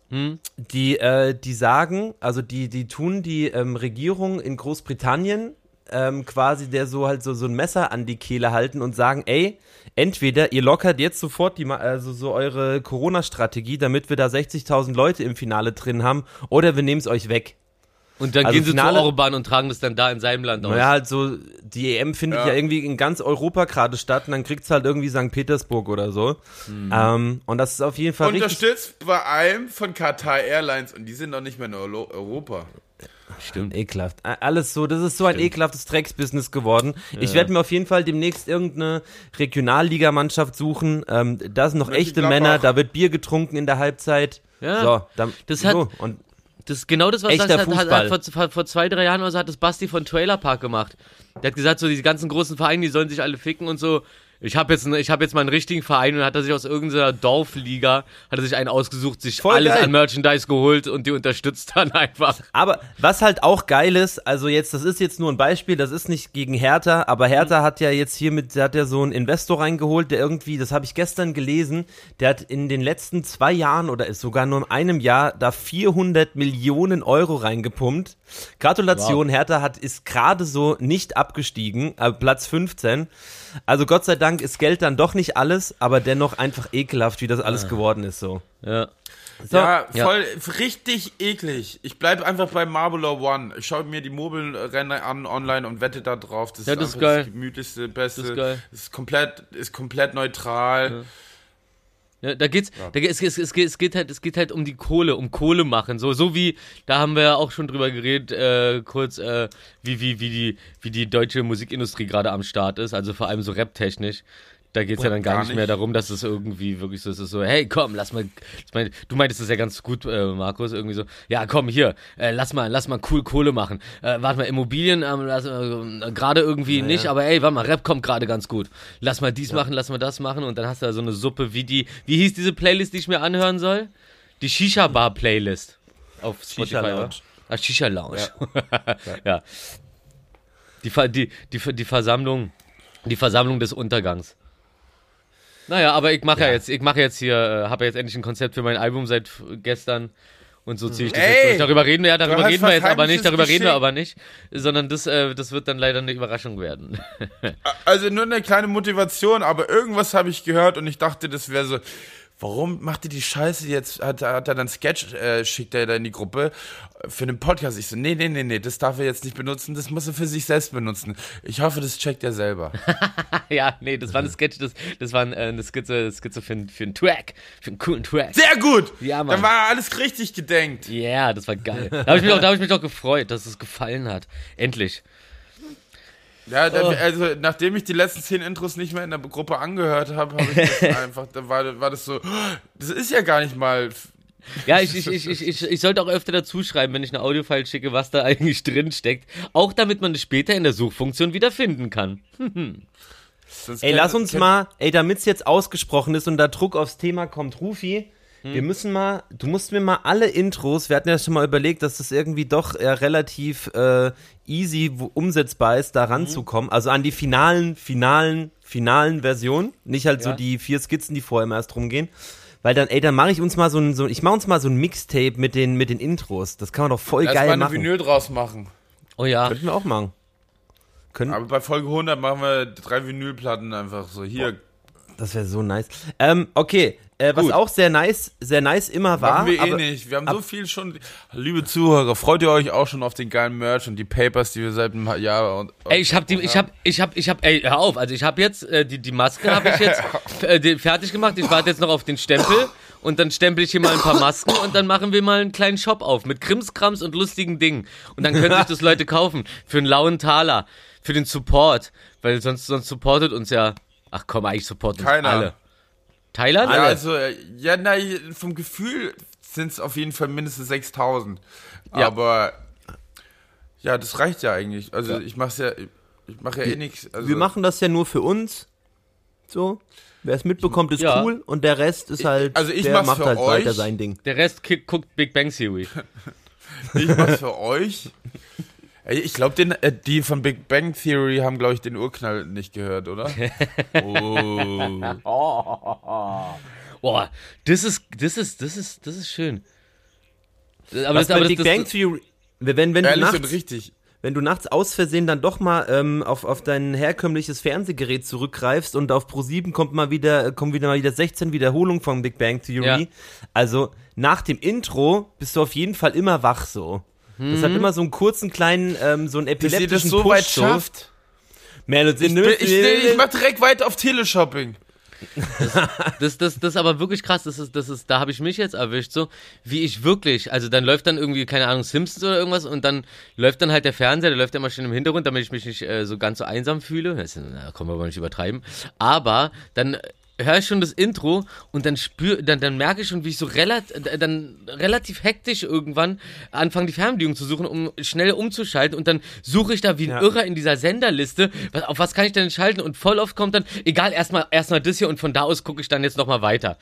C: Die, äh, die sagen, also die, die tun die ähm, Regierung in Großbritannien ähm, quasi der so halt so, so ein Messer an die Kehle halten und sagen, ey, entweder ihr lockert jetzt sofort die, Ma- also so eure Corona-Strategie, damit wir da 60.000 Leute im Finale drin haben, oder wir nehmen es euch weg.
A: Und dann
C: Also
A: gehen sie
C: Finale-
A: zu Orban und tragen das dann da in seinem Land aus.
C: Naja, halt so, die EM findet ja,
B: Ja.
C: irgendwie in ganz Europa gerade statt und dann kriegt's halt irgendwie St. Petersburg oder so. Ähm, und das ist auf jeden Fall richtig.
B: Unterstützt bei allem von Qatar Airlines und die sind noch nicht mehr in Euro- Europa.
A: Stimmt.
C: Ekelhaft. A- Alles so, das ist so ein ekelhaftes Drecksbusiness geworden. Ich werde mir auf jeden Fall demnächst irgendeine Regionalligamannschaft suchen. Ähm, da sind noch echte. Männer, da wird Bier getrunken in der Halbzeit.
A: Ja.
C: So, dann,
A: Das
C: so.
A: hat-
C: und
A: Das ist genau das, was
C: Echter
A: das hat, hat, hat vor, vor zwei, drei Jahren oder so hat das Basti von Trailer Park gemacht. Der hat gesagt, so diese ganzen großen Vereine, die sollen sich alle ficken und so. Ich habe jetzt, ne- ich hab jetzt mal einen richtigen Verein und hat er sich aus irgendeiner Dorfliga, hat er sich einen ausgesucht, sich
C: Voll
A: alles
C: geil.
A: an Merchandise geholt und die unterstützt dann einfach.
C: Aber was halt auch geil ist, also jetzt, das ist jetzt nur ein Beispiel, das ist nicht gegen Hertha, aber Hertha hat ja jetzt hier mit, der hat ja so einen Investor reingeholt, der irgendwie, das habe ich gestern gelesen, der hat in den letzten zwei Jahren oder ist sogar nur in einem Jahr da 400 Millionen Euro reingepumpt. Gratulation, Hertha hat, ist gerade so nicht abgestiegen, äh, Platz 15. Also Gott sei Dank ist Geld dann doch nicht alles, aber dennoch einfach ekelhaft, wie das alles geworden ist so.
A: Ja.
C: So,
B: ja,
A: ja.
B: voll, richtig eklig. Ich bleibe einfach bei Marble One. Ich schaue mir die Mobilrennen an online und wette da drauf. Das
A: Ja,
B: ist
A: das ist
B: einfach
A: geil.
B: das gemütlichste, beste.
A: Das ist geil.
B: Ist komplett, ist komplett neutral.
A: Ja, da geht's, da geht, es, es, es, geht, es geht halt, es geht halt um die Kohle, um Kohle machen, so, so wie, da haben wir ja auch schon drüber geredet, äh, kurz, äh, wie, wie, wie die, wie die deutsche Musikindustrie gerade am Start ist, also vor allem so rap-technisch. Da geht's ja dann gar,
B: gar
A: nicht mehr darum, dass es irgendwie wirklich so ist, es so, hey, komm, lass mal, lass mal du meintest das ja ganz gut, äh, Markus, irgendwie so, ja, komm, hier, äh, lass mal, lass mal cool Kohle machen. Äh, warte mal, Immobilien, ähm, äh, gerade irgendwie nicht, aber ey, warte mal, Rap kommt gerade ganz gut. Lass mal dies machen, lass mal das machen und dann hast du da so eine Suppe wie die, wie hieß diese Playlist, die ich mir anhören soll? Die Shisha Bar Playlist auf Spotify.
C: Shisha? Lounge.
A: Ah, Shisha Lounge. Ja. Die, die, die, die Versammlung, die Versammlung des Untergangs. Naja, aber ich mache ja. jetzt, ich mache jetzt hier, äh, habe ja jetzt endlich ein Konzept für mein Album seit gestern und so ziehe ich das
B: Ey,
A: jetzt durch. Darüber reden wir ja, darüber reden wir jetzt aber nicht, darüber reden wir aber nicht, sondern das, äh, das wird dann leider eine Überraschung werden.
B: Also nur eine kleine Motivation, aber irgendwas habe ich gehört und ich dachte, das wäre so. Warum macht ihr die Scheiße jetzt? Hat, hat er dann Sketch, äh, schickt er da in die Gruppe für den Podcast? Ich so, nee, nee, nee, nee, das darf er jetzt nicht benutzen, das muss er für sich selbst benutzen. Ich hoffe, das checkt er selber.
A: ja, nee, das war eine Sketch, das, das war äh, eine Skizze, eine Skizze für, einen- für einen Track, für einen coolen Track.
B: Sehr gut!
A: Ja, Mann.
B: Dann war alles richtig gedenkt.
A: Ja, yeah, das war geil. Da habe ich, mich auch- da hab ich mich doch gefreut, dass es gefallen hat. Endlich.
B: Ja, da,
A: Oh.
B: also nachdem ich die letzten zehn Intros nicht mehr in der Gruppe angehört habe, habe ich das einfach, da war, war das so, das ist ja gar nicht mal.
A: Ja, ich, ich, ich, ich, ich, ich sollte auch öfter dazu schreiben, wenn ich eine Audiofile schicke, was da eigentlich drin steckt. Auch damit man es später in der Suchfunktion wiederfinden kann.
B: sonst
C: Ey, lass uns mal, ey, damit's jetzt ausgesprochen ist und da Druck aufs Thema kommt, Rufi,
A: Hm.
C: wir müssen mal, du musst mir mal alle Intros, wir hatten ja schon mal überlegt, dass das irgendwie doch äh, relativ äh, easy wo- umsetzbar ist,
A: Hm.
C: da ranzukommen. Also an die finalen, finalen, finalen Versionen, nicht halt so
A: Ja.
C: die vier Skizzen, die vorher immer erst rumgehen. Weil dann, ey, dann mache ich uns mal so ein, so, ich mache uns mal so ein Mixtape mit den, mit den Intros. Das kann man doch voll
B: Lass mal
C: geil
B: eine
C: machen.
B: Vinyl draus machen.
A: Oh ja.
C: Könnten wir auch machen. Können,
B: Aber bei Folge 100 machen wir drei Vinylplatten einfach so. Hier,
C: das wäre so nice. Ähm, okay, äh, was auch sehr nice, sehr nice immer war.
B: machen wir eh nicht. Wir haben
C: ab-
B: so viel schon. Liebe Zuhörer, freut ihr euch auch schon auf den geilen Merch und die Papers, die wir seit einem Jahr und.
A: Ey, ich hab die, ich hab, ich hab, ich hab, ey, hör auf, also ich hab jetzt, äh, die, die Maske habe ich jetzt äh, fertig gemacht, ich warte jetzt noch auf den Stempel und dann stempel ich hier mal ein paar Masken und dann machen wir mal einen kleinen Shop auf mit Krimskrams und lustigen Dingen und dann können sich das Leute kaufen für einen lauen Taler, für den Support, weil sonst, sonst supportet uns ja, ach komm, eigentlich supportet uns
B: Keiner.
A: alle. Thailand?
B: Ja, also, äh, ja, na, vom Gefühl sind es auf jeden Fall mindestens 6000.
A: Ja.
B: Aber, ja, das reicht ja eigentlich. Also, ich mach's ja, ich mache ja eh nichts. Also,
C: wir machen das ja nur für uns. So. Wer es mitbekommt, ist
A: Ja.
C: cool und der Rest ist halt,
B: also ich
C: der
B: mach's
C: macht
B: für
C: halt
B: euch.
C: weiter sein Ding.
A: Der Rest guckt Big Bang Theory.
B: Ich mach's für euch. Ich glaube, äh, die von Big Bang Theory haben, glaube ich, den Urknall nicht gehört, oder? oh.
A: Boah, das ist, das ist, das ist, das ist schön. Aber
C: Was
A: das, aber das,
C: Big
A: das,
C: Bang Theory, wenn, wenn, du
B: und
C: nachts,
B: richtig.
C: wenn du nachts aus Versehen dann doch mal ähm, auf, auf dein herkömmliches Fernsehgerät zurückgreifst und auf Pro7 kommt mal wieder, kommen wieder mal wieder 16 Wiederholungen von Big Bang Theory.
A: Ja.
C: Also nach dem Intro bist du auf jeden Fall immer wach so. Das hat immer so einen kurzen kleinen, ähm, so einen
B: Dass ihr
C: epileptischen
B: das so
C: Push
B: weit schafft.
C: Man,
B: Ich, bin- ich, ich mach direkt weiter auf Teleshopping.
A: Das, das, das ist aber wirklich krass. Das ist, das ist, da habe ich mich jetzt erwischt, so wie ich wirklich. Also dann läuft dann irgendwie, keine Ahnung, Simpsons oder irgendwas und dann läuft dann halt der Fernseher, der läuft ja immer schön im Hintergrund, damit ich mich nicht äh, so ganz so einsam fühle. Das, na, können wir aber nicht übertreiben. Aber dann höre ich schon das Intro und dann spür, dann, dann merke ich schon, wie ich so relativ, dann relativ hektisch irgendwann anfange, die Fernbedienung zu suchen, um schnell umzuschalten und dann suche ich da wie ein
C: Ja.
A: Irrer in dieser Senderliste, was, auf was kann ich denn schalten und voll oft kommt dann, egal, erstmal erstmal das hier und von da aus gucke ich dann jetzt nochmal weiter.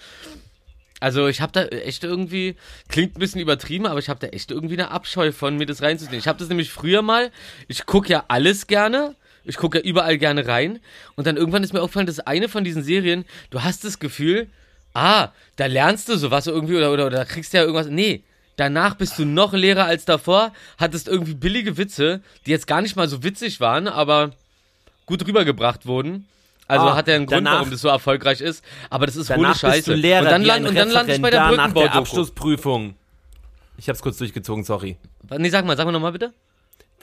A: Also ich habe da echt irgendwie, klingt ein bisschen übertrieben, aber ich habe da echt irgendwie eine Abscheu von, mir das reinzuziehen. Ich habe das nämlich früher mal, ich gucke ja alles gerne, ich gucke ja überall gerne rein und dann irgendwann ist mir aufgefallen, dass eine von diesen Serien, du hast das Gefühl, ah, da lernst du sowas irgendwie oder, oder, oder da kriegst du ja irgendwas, nee, danach bist du noch leerer als davor, hattest irgendwie billige Witze, die jetzt gar nicht mal so witzig waren, aber gut rübergebracht wurden. Also
C: Ah,
A: hat er einen Grund,
C: danach-
A: warum das so erfolgreich ist, aber das ist
C: Danach
A: Scheiße.
C: bist du Lehrer
A: und dann, land, und dann lande ich bei der
C: Referendar nach der. Abschlussprüfung. Ich hab's kurz durchgezogen, sorry.
A: Nee, sag mal, sag mal nochmal bitte.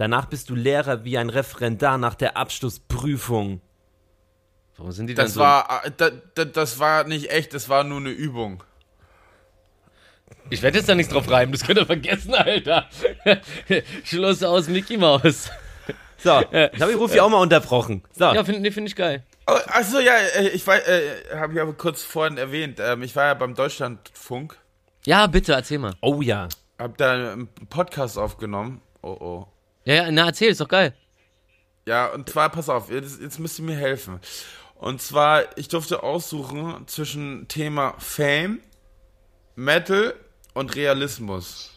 C: Danach bist du Lehrer wie ein Referendar nach der Abschlussprüfung.
A: Warum sind die dann
B: Das
A: so?
B: war, äh, da, da, das war nicht echt, das war nur eine Übung.
A: Ich werde jetzt da nichts drauf reimen, das könnt ihr vergessen, Alter. Schluss aus Mickey Maus.
C: So, jetzt habe ich Rufi auch mal unterbrochen. So,
A: Ja, finde nee, find ich geil.
B: Oh, Achso, ja, äh, ich war, äh, habe ich aber kurz vorhin erwähnt. Ähm, ich war ja beim Deutschlandfunk,
A: Ja, bitte, erzähl mal.
C: oh ja.
B: hab da einen Podcast aufgenommen. Oh, oh.
A: Ja, ja, na, erzähl, ist doch geil.
B: Ja, und zwar, pass auf, jetzt, jetzt müsst ihr mir helfen. Und zwar, ich durfte aussuchen zwischen Thema Fame, Metal und Realismus.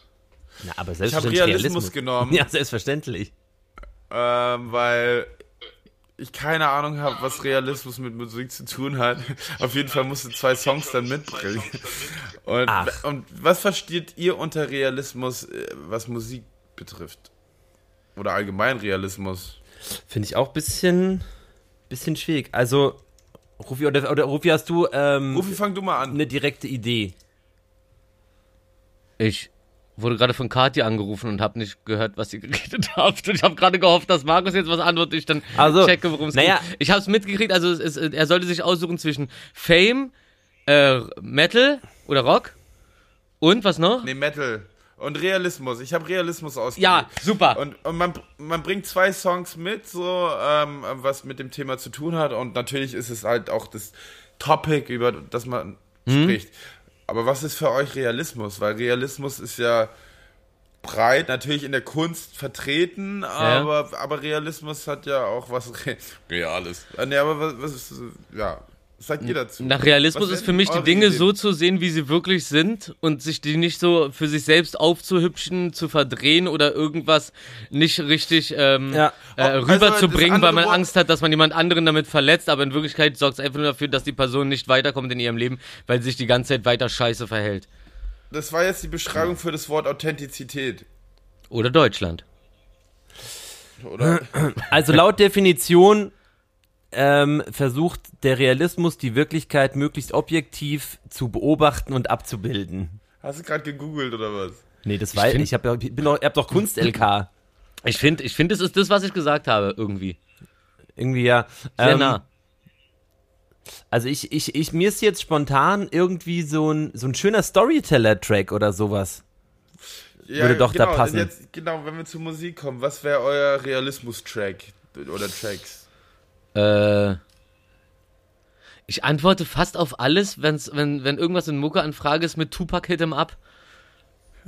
C: Na, aber
B: Ich habe
C: selbstverständlich
B: Realismus, genommen,
C: Ja, selbstverständlich.
B: ähm, weil ich keine Ahnung habe, was Realismus mit Musik zu tun hat. Auf jeden Fall musste zwei Songs dann mitbringen. Und, und was versteht ihr unter Realismus, äh, was Musik betrifft? Oder allgemein Realismus?
C: Finde ich auch ein bisschen, bisschen schwierig. Also, Rufi, oder, oder Rufi, hast du ähm,
B: Rufi, fang du mal an.
C: eine direkte Idee?
A: Ich wurde gerade von Kathi angerufen und habe nicht gehört, was sie geredet hat. Und ich habe gerade gehofft, dass Markus jetzt was antwortet, ich dann
C: Also,
A: checke, worum es
C: naja.
A: geht. Ich habe es mitgekriegt, also es er sollte sich aussuchen zwischen Fame, äh, Metal oder Rock und was noch?
B: Nee, Metal. Und Realismus. Ich habe Realismus ausgewählt.
A: Ja, super.
B: Und, und man, man bringt zwei Songs mit, so, ähm, was mit dem Thema zu tun hat. Und natürlich ist es halt auch das Topic, über das man
A: Mhm.
B: spricht. Aber was ist für euch Realismus? Weil Realismus ist ja breit, natürlich in der Kunst vertreten, aber, aber Realismus hat ja auch was Re Reales. Nee, aber was, was ist, ja, was sagt ihr dazu?
A: Nach Realismus ist für mich die Dinge
B: Ideen?
A: so zu sehen, wie sie wirklich sind und sich die nicht so für sich selbst aufzuhübschen, zu verdrehen oder irgendwas nicht richtig ähm,
C: Ja.
A: äh,
B: Also,
A: rüberzubringen,
B: das
A: weil man
B: Wort-
A: Angst hat, dass man jemand anderen damit verletzt, aber in Wirklichkeit sorgt es einfach nur dafür, dass die Person nicht weiterkommt in ihrem Leben, weil sie sich die ganze Zeit weiter scheiße verhält.
B: Das war jetzt die Beschreibung für das Wort Authentizität.
A: Oder Deutschland.
B: Oder?
C: Also laut Definition ähm, versucht der Realismus die Wirklichkeit möglichst objektiv zu beobachten und abzubilden.
B: Hast du gerade gegoogelt oder was?
C: Nee, das weiß ich.
A: find-
C: Ich hab, ja- bin doch, ihr habt doch Kunst-LK.
A: Ich finde, ich find, das ist das, was ich gesagt habe, irgendwie.
C: Irgendwie ja.
A: Sehr
C: Ähm,
A: nah.
C: Also ich, ich, ich, mir ist jetzt spontan irgendwie so ein, so ein schöner Storyteller-Track oder sowas. Würde doch da
B: genau,
C: passen.
B: Jetzt, genau, wenn wir zur Musik kommen, was wäre euer Realismus-Track oder Tracks?
A: Äh, ich antworte fast auf alles, wenn's, wenn, wenn irgendwas in Mucke-Anfrage ist mit Tupac Hit 'em Up.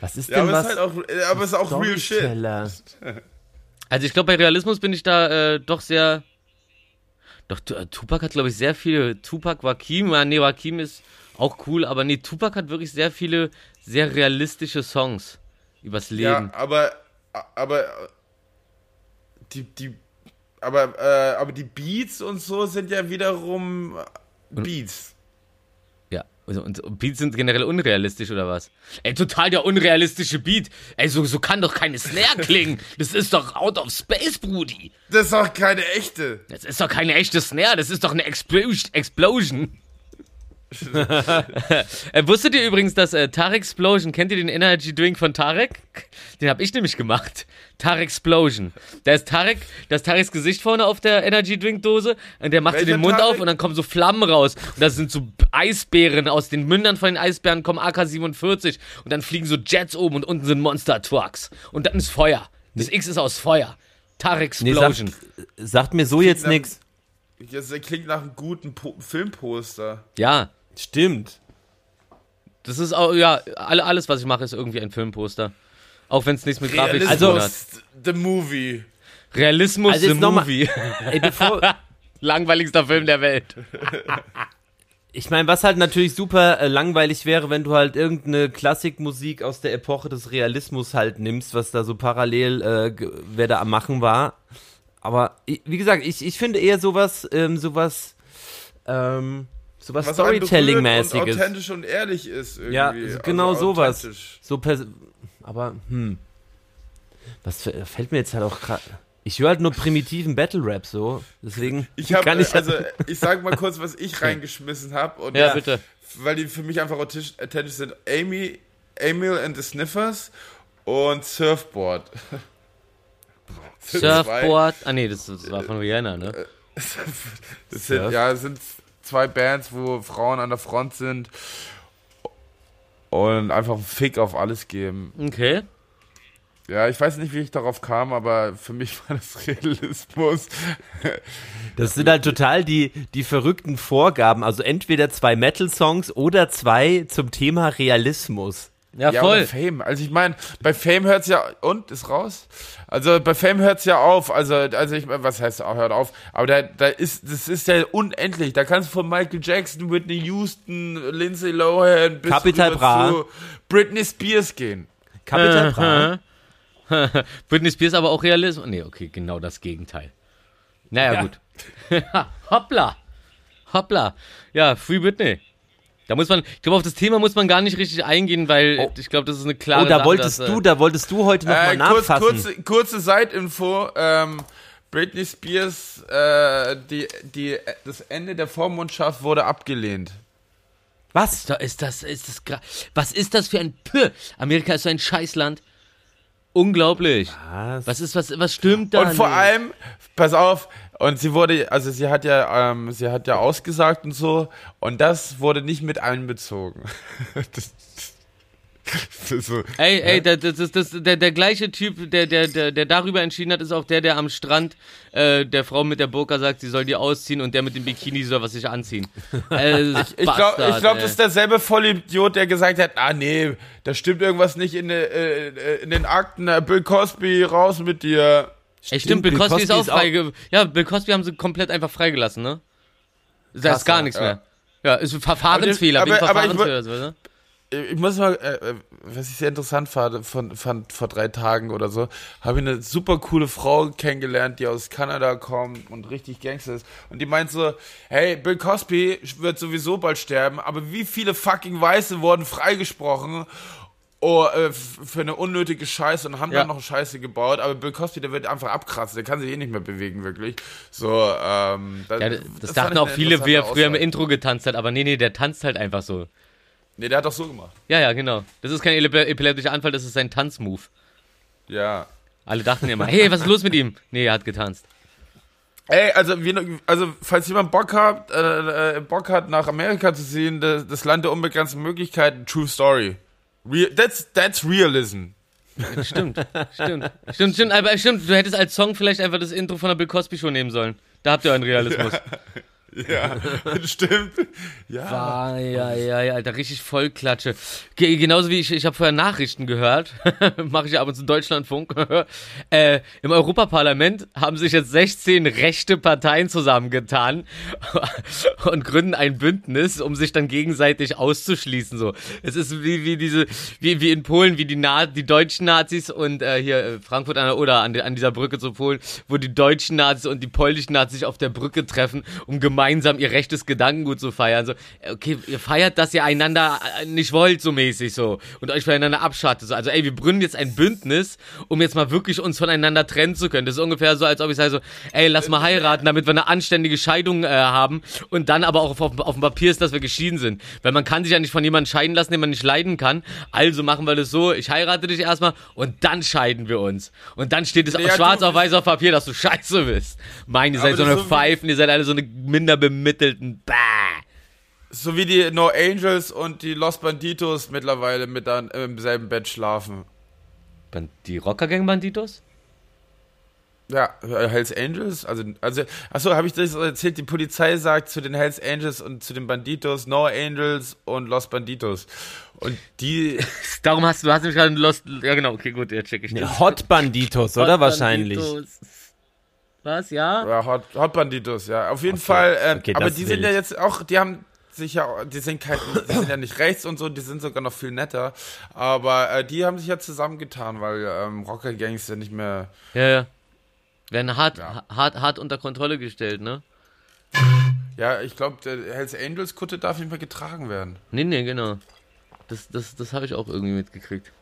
C: Was ist
B: Ja,
C: denn
B: aber
C: was?
B: ist halt auch, aber es ist auch real shit.
A: Also ich glaube, bei Realismus bin ich da äh, doch sehr. Doch, Tu- Tupac hat, glaube ich, sehr viele. Tupac, Wakim, ja, nee, Wakim ist auch cool, aber nee, Tupac hat wirklich sehr viele sehr realistische Songs übers
B: Ja,
A: Leben.
B: aber, aber, äh, die, die, aber, äh, aber die Beats und so sind ja wiederum Beats.
A: Ja, also, und und Beats sind generell unrealistisch oder was? Ey, total der unrealistische Beat. Ey, so, so kann doch keine Snare klingen. Das ist doch out of space, Brudi.
B: Das ist doch keine echte.
A: Das ist doch keine echte Snare, das ist doch eine Explosion. Explosion. Äh, wusstet ihr übrigens, dass äh, Tarek Explosion, kennt ihr den Energy Drink von Tarek? Den habe ich nämlich gemacht. Tarek Explosion. Da ist Tarek, da ist Tareks Gesicht vorne auf der Energy Drink Dose und der macht so
B: Welcher
A: den Mund
B: Tarek?
A: auf und dann kommen so Flammen raus und das sind so Eisbären aus den Mündern von den Eisbären kommen AK-47 und dann fliegen so Jets oben und unten sind Monster Trucks und dann ist Feuer. Das X ist aus Feuer. Tarek
C: Nee,
A: Explosion.
C: sagt, sagt mir so jetzt nix.
B: Das klingt nach einem guten po Filmposter.
A: ja,
C: Stimmt.
A: Das ist auch, ja, alle, alles, was ich mache, ist irgendwie ein Filmposter. Auch wenn es nichts mit Grafik zu tun hat.
B: Realismus, the movie.
A: Realismus
C: Also
A: the
C: jetzt noch mal-
A: Movie.
C: Ey, bevor,
A: Langweiligster Film der Welt.
C: ich meine, was halt natürlich super äh, langweilig wäre, wenn du halt irgendeine Klassikmusik aus der Epoche des Realismus halt nimmst, was da so parallel, äh, wer da am Machen war. Aber wie gesagt, ich, ich finde eher sowas, ähm, sowas, ähm, sowas
B: Was Und
C: Storytelling-mäßiges.
B: authentisch und ehrlich ist irgendwie.
C: Ja, genau
B: Also
C: sowas. So aber, hm. Was fällt mir jetzt halt auch gerade. Ich höre halt nur primitiven Battle-Rap so. Deswegen
B: Ich habe,
C: kann ich
B: also ich sag mal kurz, was ich reingeschmissen habe und
A: Ja, bitte.
B: weil die für mich einfach authentisch sind. Amy, Emil and the Sniffers und Surfboard.
A: Surfboard. Ah, nee, das, das war von Rihanna, ne?
B: Das sind, ja, sind zwei Bands, wo Frauen an der Front sind und einfach einen Fick auf alles geben.
A: Okay.
B: Ja, ich weiß nicht, wie ich darauf kam, aber für mich war das Realismus.
C: Das sind halt total die, die verrückten Vorgaben. Also entweder zwei Metal-Songs oder zwei zum Thema Realismus.
A: Ja,
B: Ja,
A: voll.
B: Fame. Also ich meine, bei Fame hört's ja und ist raus. Also bei Fame hört's ja auf. Also also ich mein, was heißt hört auf? Aber da, da ist das ist ja unendlich. Da kannst du von Michael Jackson, Whitney Houston, Lindsay Lohan bis
C: Capital Bra.
B: zu Britney Spears gehen.
C: Capital Bra.
A: Britney Spears aber auch Realismus. Nee, okay, genau das Gegenteil. Naja,
C: Ja.
A: gut. Hoppla. Hoppla. Ja, Free Britney. Da muss man, ich glaube, auf das Thema muss man gar nicht richtig eingehen, weil
C: Oh.
A: ich glaube, das ist eine klare
C: Oh, da
A: Sache,
C: wolltest
A: dass,
C: du,
A: äh,
C: da wolltest du heute noch mal
B: Äh, kurz,
C: nachfassen.
B: kurze, kurze Seitinfo. Ähm, Britney Spears, äh, die, die, das Ende der Vormundschaft wurde abgelehnt.
C: Was?
A: Da ist das, ist das, gra- was ist das für ein Pö? Amerika ist so ein Scheißland. Unglaublich.
C: Was?
A: Was ist, was, was stimmt da?
B: Und vor
A: nicht?
B: allem, pass auf, und sie wurde, also sie hat ja, ähm, sie hat ja ausgesagt und so, und das wurde nicht mit einbezogen. das, so,
A: Ey, ey, das, das ist das, der, der gleiche Typ, der, der, der, der darüber entschieden hat, ist auch der, der am Strand äh, der Frau mit der Burka sagt, sie soll die ausziehen und der mit dem Bikini soll was sich anziehen. Äh,
B: ich glaube, ich glaub, das ist derselbe Vollidiot, der gesagt hat, ah nee, da stimmt irgendwas nicht in, äh, äh, in den Akten, Bill Cosby, raus mit dir.
A: Ey, stimmt, Bill Cosby, ist auch
C: ist auch-
A: freige. Ja, Bill Cosby haben sie komplett einfach freigelassen, ne? Da ist gar nichts
B: ja.
A: mehr. Ja, ist ein Verfahrensfehler,
B: Aber- aber ich
A: Verfahrensfehler. ne?
B: Ich muss mal, äh, äh, was ich sehr interessant fand, von, fand vor drei Tagen oder so, habe ich eine super coole Frau kennengelernt, die aus Kanada kommt und richtig Gangster ist. Und die meint so, hey, Bill Cosby wird sowieso bald sterben, aber wie viele fucking Weiße wurden freigesprochen oh, äh, für eine unnötige Scheiße und haben
A: Ja.
B: dann noch Scheiße gebaut, aber Bill Cosby, der wird einfach abkratzen, der kann sich eh nicht mehr bewegen, wirklich. So, ähm,
A: Ja, das,
B: fand
A: dachten auch viele, wie er früher im. Intro getanzt hat, aber nee, nee, der tanzt halt einfach so.
B: Nee, der hat doch so gemacht.
A: Ja, ja, genau. Das ist kein epi- epileptischer Anfall, das ist sein Tanzmove.
B: Ja.
A: Alle dachten immer, hey, was ist los mit ihm? Nee, er hat getanzt.
B: Ey, also, wir, also falls jemand Bock hat, äh, äh, Bock hat, nach Amerika zu ziehen, das, das Land der unbegrenzten Möglichkeiten, True Story. Real, that's, that's realism.
A: Stimmt, stimmt, stimmt, stimmt, aber stimmt, du hättest als Song vielleicht einfach das Intro von der Bill Cosby Show nehmen sollen. Da habt ihr euren Realismus.
B: Ja, stimmt. Ja.
A: Ah, ja, ja, ja, Alter, richtig Vollklatsche. Ge genauso wie ich, ich habe vorher Nachrichten gehört, mache ich ja ab und zu Deutschlandfunk. äh, Im Europaparlament haben sich jetzt 16 rechte Parteien zusammengetan und gründen ein Bündnis, um sich dann gegenseitig auszuschließen. So, es ist wie, wie diese, wie, wie in Polen, wie die, Na die deutschen Nazis und äh, hier äh, Frankfurt an der Oder an, an dieser Brücke zu Polen, wo die deutschen Nazis und die polnischen Nazis sich auf der Brücke treffen, um gemeinsam ihr rechtes Gedankengut zu feiern. So, okay, ihr feiert, dass ihr einander äh, nicht wollt, so mäßig so und euch voneinander abschattet. So. Also, ey, wir gründen jetzt ein Bündnis, um jetzt mal wirklich uns voneinander trennen zu können. Das ist ungefähr so, als ob ich sage so, ey, lass mal heiraten, damit wir eine anständige Scheidung äh, haben und dann aber auch auf, auf, auf dem Papier ist, dass wir geschieden sind. Weil man kann sich ja nicht von jemandem scheiden lassen, den man nicht leiden kann. Also machen wir das so, ich heirate dich erstmal und dann scheiden wir uns. Und dann steht es
B: Ja,
A: schwarz auf weiß auf Papier, dass du scheiße bist. Mein, ihr seid so eine
B: so
A: Pfeifen, ihr seid alle so eine minder bemittelten. Bah.
B: So wie die No Angels und die Los Banditos mittlerweile mit dann im selben Bett schlafen.
A: Die Rockergang Banditos?
B: Ja, Hells Angels, also, also, achso, habe ich das erzählt? Die Polizei sagt zu den Hells Angels und zu den Banditos No Angels und Los Banditos. Und die,
A: Darum hast du, du hast nämlich gerade Lost. Ja, genau, okay, gut, ja, check ich das.
C: Hot Banditos, oder?
A: Hot
C: Wahrscheinlich.
A: Banditos. Was, ja?
B: ja, Hot, Hot Banditos, ja, auf jeden Fall, ähm,
C: okay,
B: aber die sind ja jetzt auch, die haben sich ja, die sind kein, die sind ja nicht rechts und so, die sind sogar noch viel netter, aber äh, die haben sich ja zusammengetan, weil ähm, Rocker Gangs ja nicht mehr,
A: Ja, ja. Werden hart,
B: Ja.
A: hart, hart unter Kontrolle gestellt, ne?
B: ja, ich glaube, der Hells Angels Kutte darf nicht mehr getragen werden.
A: Nee, nee, genau. Das, das, das habe ich auch irgendwie mitgekriegt.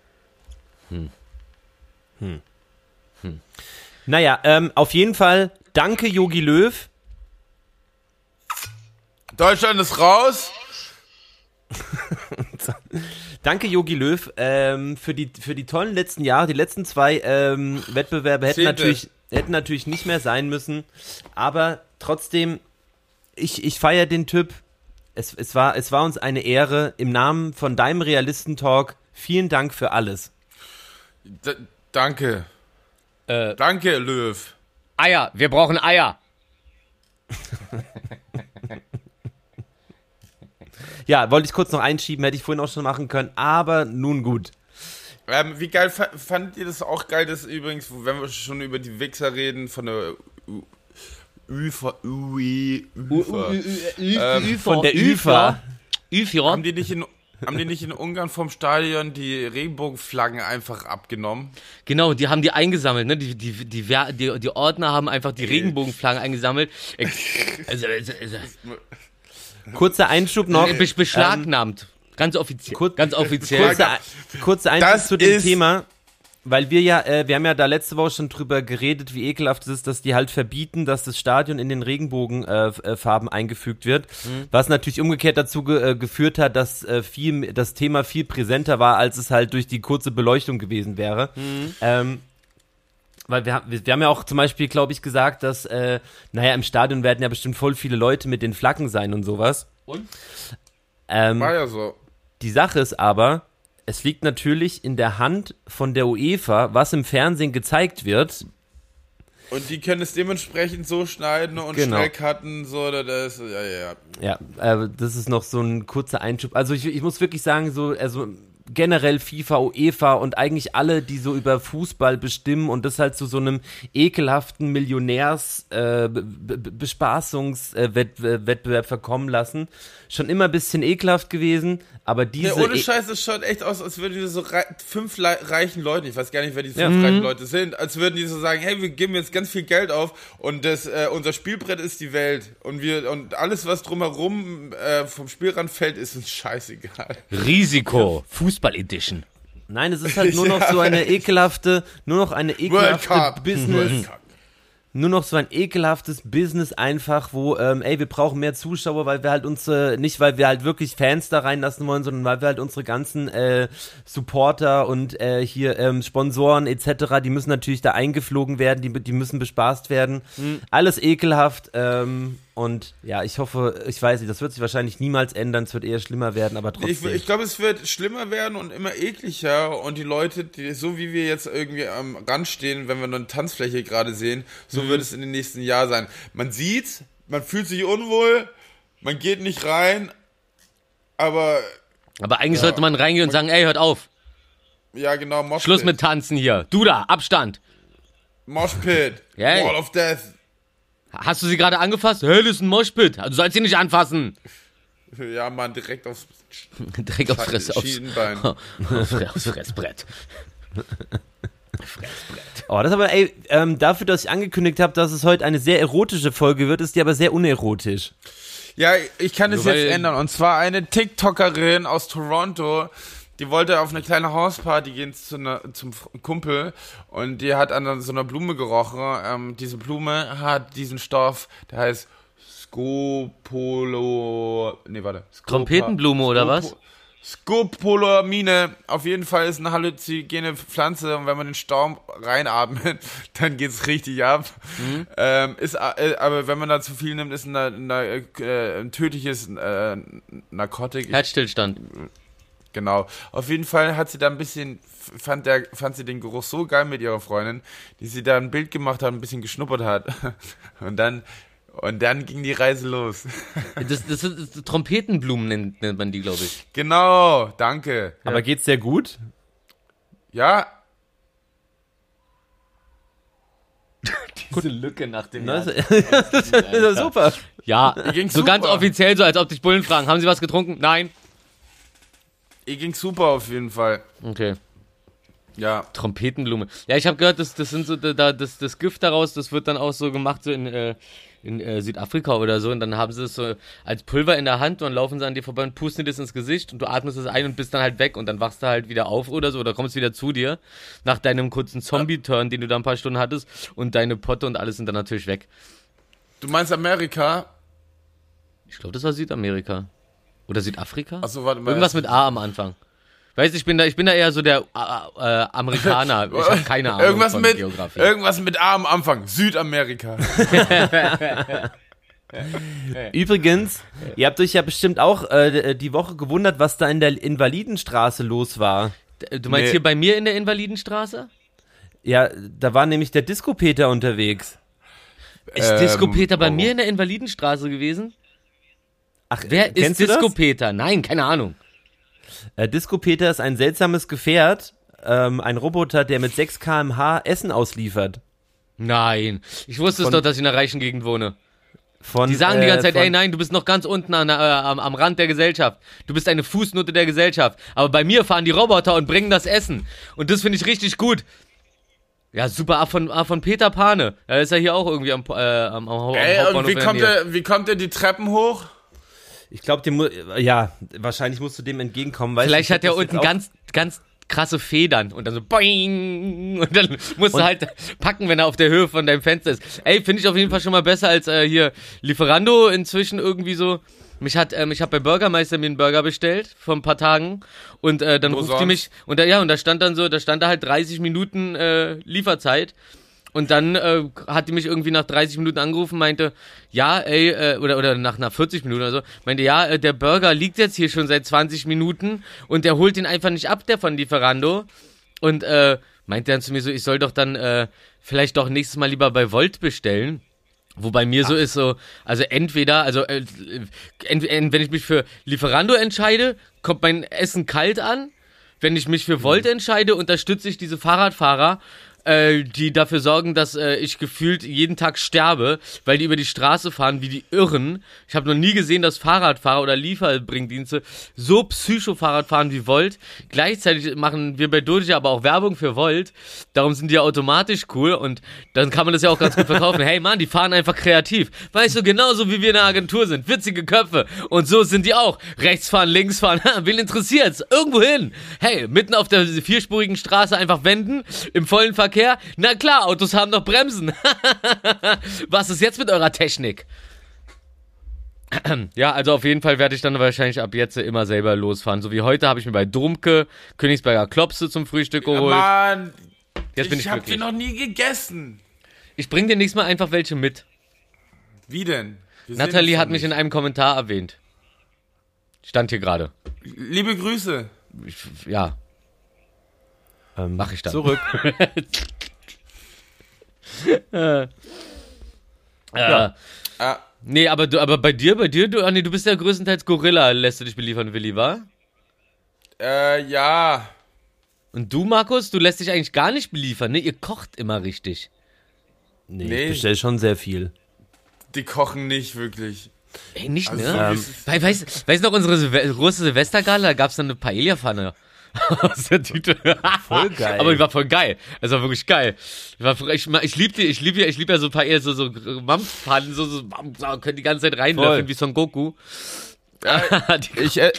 C: Naja, ähm, auf jeden Fall danke Yogi Löw.
B: Deutschland ist raus.
C: Danke Yogi Löw ähm, für die für die tollen letzten Jahre. Die letzten zwei ähm, Wettbewerbe hätten
B: Zehnte.
C: natürlich hätten natürlich nicht mehr sein müssen, aber trotzdem ich ich feiere den Typ. Es, es war es war uns eine Ehre im Namen von deinem Realisten Talk. Vielen Dank für alles.
B: D danke.
A: Äh,
B: Danke, Löw.
A: Eier, wir brauchen Eier.
C: Ja, wollte ich kurz noch einschieben, hätte ich vorhin auch schon machen können, aber nun gut.
B: Ähm, wie geil fa fandet ihr das auch geil, dass übrigens, wenn wir schon über die Wichser reden, von der U Ufer, Ui, Ufer. Ähm,
C: Von der.
A: Üfer.
B: Haben die nicht in haben die nicht in Ungarn vom Stadion die Regenbogenflaggen einfach abgenommen?
A: Genau, die haben die eingesammelt, ne? Die, die, die, die, die Ordner haben einfach die Regenbogenflaggen eingesammelt. Äh, Also, also, also,
C: Kurzer Einschub noch.
A: be beschlagnahmt. Ganz offiziell.
C: Kurz-
A: ganz offiziell.
C: Kurzer, kurzer Einschub
B: Das
C: zu dem
B: ist-
C: Thema, weil wir ja, äh, wir haben ja da letzte Woche schon drüber geredet, wie ekelhaft es ist, dass die halt verbieten, dass das Stadion in den Regenbogenfarben äh, Farben eingefügt wird, was natürlich umgekehrt dazu ge äh, geführt hat, dass äh, viel, das Thema viel präsenter war, als es halt durch die kurze Beleuchtung gewesen wäre. Ähm, weil wir, haben- wir, wir haben ja auch zum Beispiel, glaube ich, gesagt, dass, äh, naja, im Stadion werden ja bestimmt voll viele Leute mit den Flaggen sein und sowas.
A: Und?
C: Ähm,
B: War ja so.
C: die Sache ist aber, es liegt natürlich in der Hand von der UEFA, was im Fernsehen gezeigt wird.
B: Und die können es dementsprechend so schneiden und
C: Genau.
B: schnell cutten, so, da- das, ja, ja, ja.
C: Ja, äh, das ist noch so ein kurzer Einschub. Also ich, ich muss wirklich sagen, so, also generell FIFA, UEFA und eigentlich alle, die so über Fußball bestimmen und das halt zu so einem ekelhaften Millionärs äh, Be- Bespaßungswettbewerb verkommen lassen. Schon immer ein bisschen ekelhaft gewesen, aber
B: Nee,
C: diese
B: ohne
C: e-
B: Scheiß, es schaut echt aus, als würden die so rei fünf reichen Leute, ich weiß gar nicht, wer die fünf
C: Ja. Mhm.
B: reichen Leute sind, als würden die so sagen, hey, wir geben jetzt ganz viel Geld auf und das, äh, unser Spielbrett ist die Welt und wir und alles, was drumherum äh, vom Spielrand fällt, ist uns scheißegal.
A: Risiko. Fußball Edition.
C: Nein, es ist halt nur noch so eine ekelhafte, nur noch eine ekelhafte. Business. Nur noch so ein ekelhaftes Business einfach, wo, ähm, ey, wir brauchen mehr Zuschauer, weil wir halt uns, äh, nicht weil wir halt wirklich Fans da reinlassen wollen, sondern weil wir halt unsere ganzen äh, Supporter und äh, hier ähm, Sponsoren etc., die müssen natürlich da eingeflogen werden, die, die müssen bespaßt werden. Alles ekelhaft. Ähm, und ja, ich hoffe, ich weiß nicht, das wird sich wahrscheinlich niemals ändern, es wird eher schlimmer werden, aber
B: Ich,
C: trotzdem.
B: ich glaube, es wird schlimmer werden und immer ekliger und die Leute, die, so wie wir jetzt irgendwie am Rand stehen, wenn wir eine Tanzfläche gerade sehen, so
C: Mhm.
B: wird es in den nächsten Jahren sein. Man sieht, man fühlt sich unwohl, man geht nicht rein, aber
A: Aber eigentlich sollte man reingehen und sagen, ey, hört auf.
B: ja genau, Moshpit.
A: Schluss mit Tanzen hier. Du da, Abstand.
B: Moshpit,
A: Yay.
B: Wall of Death.
A: Hast du sie gerade angefasst? Hey, das ist ein Moshpit. Du sollst sie nicht anfassen.
B: Ja, man, direkt aufs
A: Direkt aufs, Fress, aufs, aufs, aufs Fressbrett.
C: Oh, das aber, ey, ähm, dafür, dass ich angekündigt habe, dass es heute eine sehr erotische Folge wird, ist die aber sehr unerotisch.
B: Ja, ich kann es jetzt ändern. Und zwar eine TikTokerin aus Toronto, die wollte auf eine kleine Hausparty gehen zu einer, zum Kumpel und die hat an so einer Blume gerochen. Ähm, diese Blume hat diesen Stoff, der heißt Scopolo... Nee, warte. Scopa-
A: Trompetenblume oder was?
B: Scopolamine. Auf jeden Fall ist eine halluzinogene Pflanze und wenn man den Staum reinatmet, dann geht's richtig ab.
A: Mhm.
B: Ähm, ist, äh, aber wenn man da zu viel nimmt, ist ein, ein, äh, ein tödliches äh, Narkotik. Ich,
A: Herzstillstand.
B: Genau. Auf jeden Fall hat sie da ein bisschen, fand, der, fand sie den Geruch so geil mit ihrer Freundin, die sie da ein Bild gemacht hat, ein bisschen geschnuppert hat. Und dann, und dann ging die Reise los.
A: Das, das, das, Trompetenblumen nennt, nennt man die, glaube ich.
B: genau, danke.
C: Aber geht's sehr gut?
B: Ja,
A: Diese Lücke nach dem
C: Das, das ist ja super.
A: Ja, so ganz offiziell, so als ob dich Bullen fragen. Haben Sie was getrunken? Nein.
B: Ihr ging super auf jeden Fall.
A: Okay.
B: Ja.
A: Trompetenblume. Ja, ich habe gehört, das, das sind so da, das, das Gift daraus, das wird dann auch so gemacht so in, äh, in äh, Südafrika oder so und dann haben sie es so als Pulver in der Hand und laufen sie an dir vorbei und pusten dir das ins Gesicht und du atmest es ein und bist dann halt weg und dann wachst du halt wieder auf oder so oder kommst wieder zu dir nach deinem kurzen Zombie-Turn, den du da ein paar Stunden hattest und deine Potte und alles sind dann natürlich weg.
B: Du meinst Amerika?
A: Ich glaube, das war Südamerika. Oder Südafrika?
B: Achso, warte mal.
A: Irgendwas mit A am Anfang. Weißt du, ich bin da, ich bin da eher so der äh, äh, Amerikaner. Ich habe keine Ahnung
B: irgendwas
A: von
B: mit,
A: Geografie.
B: Irgendwas mit A am Anfang. Südamerika.
C: Übrigens, ihr habt euch ja bestimmt auch äh, die Woche gewundert, was da in der Invalidenstraße los war.
A: Du meinst
B: Nee.
A: hier bei mir in der Invalidenstraße?
C: Ja, da war nämlich der Disco-Peter unterwegs.
A: Ist
B: Ähm,
A: Disco Peter bei
B: oh.
A: mir in der Invalidenstraße gewesen?
C: Ach,
A: Wer ist
C: kennst du
A: Disco? Peter? Nein, keine Ahnung.
C: Äh, Disco Peter ist ein seltsames Gefährt, ähm, ein Roboter, der mit 6 km/h Essen ausliefert.
A: Nein. Ich wusste es
C: Von-
A: doch, dass ich in einer reichen Gegend wohne.
C: Von,
A: Die sagen die
C: äh,
A: ganze Zeit,
C: von,
A: ey, nein, du bist noch ganz unten an, äh, am, am Rand der Gesellschaft. Du bist eine Fußnote der Gesellschaft. Aber bei mir fahren die Roboter und bringen das Essen. Und das finde ich richtig gut. Ja, super. Ah, von, ah, von Peter Pane. Er ist ja hier auch irgendwie am, äh, am, am, am
B: Ey, und
A: Hauptbahnhof
B: wie
A: in der
B: kommt, er, wie kommt er die Treppen hoch?
C: Ich glaube, dem ja, wahrscheinlich musst du dem entgegenkommen.
A: Vielleicht hat er unten ganz, ganz krasse Federn und dann so boing und dann musst du halt packen, wenn er auf der Höhe von deinem Fenster ist. Ey, finde ich auf jeden Fall schon mal besser als äh, hier Lieferando inzwischen irgendwie so. Mich hat, ähm, ich habe bei Bürgermeister mir einen Burger bestellt vor ein paar Tagen und äh, dann
B: Wo
A: ruft die
B: sonst?
A: mich und da, ja und da stand dann so, da stand da halt 30 Minuten äh, Lieferzeit und dann äh, hat die mich irgendwie nach 30 Minuten angerufen, meinte, ja, ey, äh, oder, oder nach, nach 40 Minuten oder so, meinte, ja, äh, der Burger liegt jetzt hier schon seit 20 Minuten und der holt den einfach nicht ab, der von Lieferando. Und äh, meinte dann zu mir so, ich soll doch dann äh, vielleicht doch nächstes Mal lieber bei Volt bestellen. Wobei mir so ist so, also entweder, also äh, ent, ent, wenn ich mich für Lieferando entscheide, kommt mein Essen kalt an. Wenn ich mich für Volt entscheide, unterstütze ich diese Fahrradfahrer, äh, die dafür sorgen, dass äh, ich gefühlt jeden Tag sterbe, weil die über die Straße fahren wie die Irren. Ich habe noch nie gesehen, dass Fahrradfahrer oder Lieferbringdienste so Psycho-Fahrrad fahren wie Volt. Gleichzeitig machen wir bei Doji aber auch Werbung für Volt. Darum sind die ja automatisch cool und dann kann man das ja auch ganz gut verkaufen. hey Mann, die fahren einfach kreativ. Weißt du, genauso wie wir in der Agentur sind. Witzige Köpfe. Und so sind die auch. Rechts fahren, links fahren. Wen interessiert's? Irgendwo hin. Hey, mitten auf der vierspurigen Straße einfach wenden. Im vollen Verkehr Verkehr? Na klar, Autos haben doch Bremsen. Was ist jetzt mit eurer Technik? Ja, also auf jeden Fall werde ich dann wahrscheinlich ab jetzt immer selber losfahren. So wie heute habe ich mir bei Drumke Königsberger Klopse zum Frühstück geholt.
B: Ja, Mann,
A: jetzt bin ich,
B: ich habe die noch nie gegessen.
A: Ich bringe dir nächstes Mal einfach welche mit.
B: Wie denn? Wir
A: Nathalie hat mich in einem Kommentar erwähnt. Stand hier gerade.
B: Liebe Grüße.
A: Ja.
C: Ähm,
A: Mach ich dann.
C: Zurück.
A: äh,
C: Ja.
B: Ah,
A: Nee, aber du, aber bei dir, bei dir, du, nee, du bist ja größtenteils Gorilla, lässt du dich beliefern, Willi, wa?
B: äh, ja.
A: Und du, Markus, du lässt dich eigentlich gar nicht beliefern, ne? Ihr kocht immer richtig.
C: Nee,
B: Nee.
C: ich bestell schon sehr viel.
B: Die kochen nicht wirklich.
A: Ey, nicht,
B: Also,
A: ne?
B: so wie
C: Ähm,
B: es-
A: Weil, weißt, du noch, unsere Silve große Silvestergala, da gab's dann eine Paella-Pfanne. Aus der Tüte.
C: Voll geil.
A: Aber die war voll geil. Es war wirklich geil. Ich, war, ich, ich lieb die, ich lieb ja, ich lieb ja so Paella, so, so Mampfpfannen, so, so, so, können die ganze Zeit reinlöffeln wie Son Goku. Die-
B: Ich äh,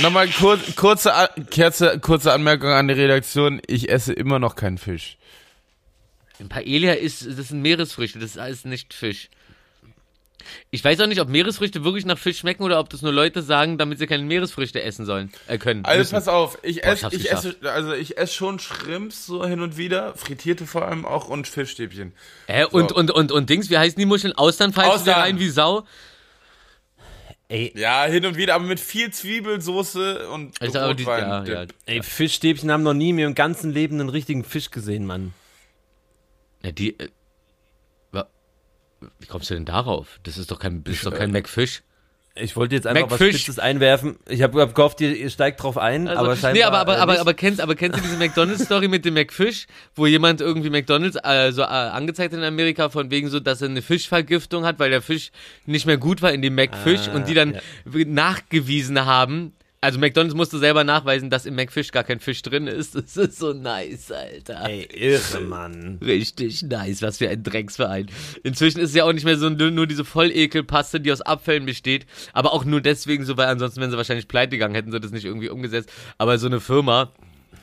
B: nochmal kur kurze, kurze, kurze Anmerkung an die Redaktion. Ich esse immer noch keinen Fisch.
A: Paella ist, das sind Meeresfrüchte, das ist alles nicht Fisch. Ich weiß auch nicht, ob Meeresfrüchte wirklich nach Fisch schmecken oder ob das nur Leute sagen, damit sie keine Meeresfrüchte essen sollen, äh, können.
B: Also
A: müssen.
B: pass auf, ich esse, ich esse, also ich esse schon Shrimps so hin und wieder, frittierte vor allem auch und Fischstäbchen.
A: Hä, und,
B: So.
A: und, und, und Dings, wie heißen die Muscheln? Austern pfeifst du rein wie Sau?
C: Ey,
B: Ja, hin und wieder, aber mit viel Zwiebelsoße und
A: Also, aber die, ja,
B: Rotwein.
A: ja.
C: ey, Fischstäbchen haben noch nie in ihrem ganzen Leben einen richtigen Fisch gesehen, Mann.
A: ja, die, äh, wie kommst du denn darauf? Das ist doch kein, das ist doch kein McFish.
C: Ich wollte jetzt einfach was
A: McFish.
C: Spitzes einwerfen. Ich habe hab gehofft, ihr, ihr steigt drauf ein,
A: Also,
C: aber scheinbar
A: nee, aber, aber,
C: äh,
A: aber, aber, kennst, aber kennst du diese McDonalds-Story mit dem McFish, wo jemand irgendwie McDonalds äh, so äh, angezeigt hat in Amerika von wegen so, dass er eine Fischvergiftung hat, weil der Fisch nicht mehr gut war in dem McFish
C: Ah,
A: und die dann
C: ja.
A: nachgewiesen haben, also McDonalds musste selber nachweisen, dass im McFish gar kein Fisch drin ist. Das ist so nice, Alter.
C: Ey, irre, Mann.
A: Richtig nice, was für ein Drecksverein. Inzwischen ist es ja auch nicht mehr so nur diese Vollekelpaste, die aus Abfällen besteht, aber auch nur deswegen so, weil ansonsten wären sie wahrscheinlich pleite gegangen, hätten sie das nicht irgendwie umgesetzt. Aber so eine Firma,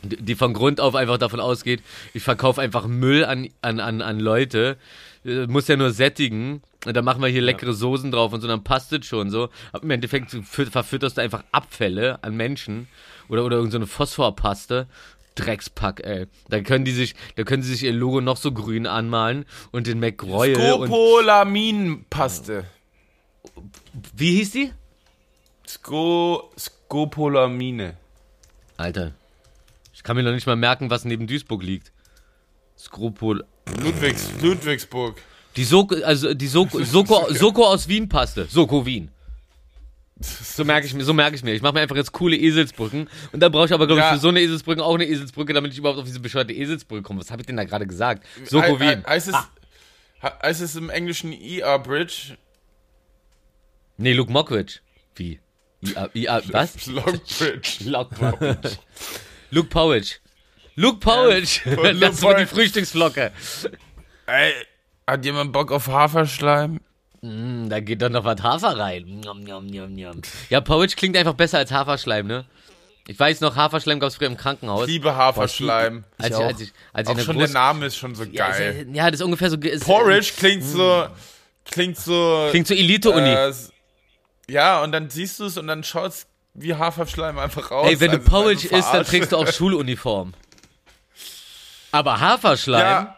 A: die von Grund auf einfach davon ausgeht, ich verkaufe einfach Müll an, an, an, an Leute, muss ja nur sättigen. Und dann machen wir hier leckere Soßen drauf und so, dann passt es schon so. Aber im Endeffekt fü- verfütterst du einfach Abfälle an Menschen oder, oder irgendeine so Phosphorpaste. Dreckspack, ey. Da können die sich, da können sie sich ihr Logo noch so grün anmalen und den McRoyal und,
B: Scopolaminpaste.
A: wie hieß die?
B: Sco Scopolamine.
A: Alter. Ich kann mir noch nicht mal merken, was neben Duisburg liegt. Skrupul.
B: Ludwigs, Ludwigsburg.
A: Die Soko, also die Soko, Soko, Soko aus Wien Paste. Soko Wien. So merke ich mir, so merke ich mir. Ich mache mir einfach jetzt coole Eselsbrücken und dann brauche ich aber glaube ich
B: Ja.
A: für so eine Eselsbrücke auch eine Eselsbrücke, damit ich überhaupt auf diese bescheuerte Eselsbrücke komme. Was habe ich denn da gerade gesagt? Soko Wien.
B: he- Heißt es, he- heißt es im Englischen ER Bridge?
A: Nee, Luke Mockridge. Wie? IA, IA, was?
B: Lockbridge.
A: Luke Luke Powich. Luke Powich.
B: Luke
A: das war die. Frühstücksflocke.
B: Ey, hat jemand Bock auf Haferschleim?
A: Mm, da geht doch noch was Hafer rein. Njam, njam, njam, njam. Ja, Powich klingt einfach besser als Haferschleim, ne? Ich weiß noch, Haferschleim gab es früher im Krankenhaus.
B: Liebe Haferschleim.
A: als, ich,
C: auch.
A: als ich, als ich
B: Auch schon der Name ist schon so
A: ja,
B: geil.
A: ist, ja, das ist ungefähr so. Ist,
B: Porridge klingt so, klingt so.
A: Klingt so Elite-Uni.
B: äh, ja, und dann siehst du es und dann schaut's wie Haferschleim einfach aus.
A: Ey, wenn du
B: Also,
A: Porridge isst, dann trägst du auch Schuluniform. Aber Haferschleim.
B: Ja,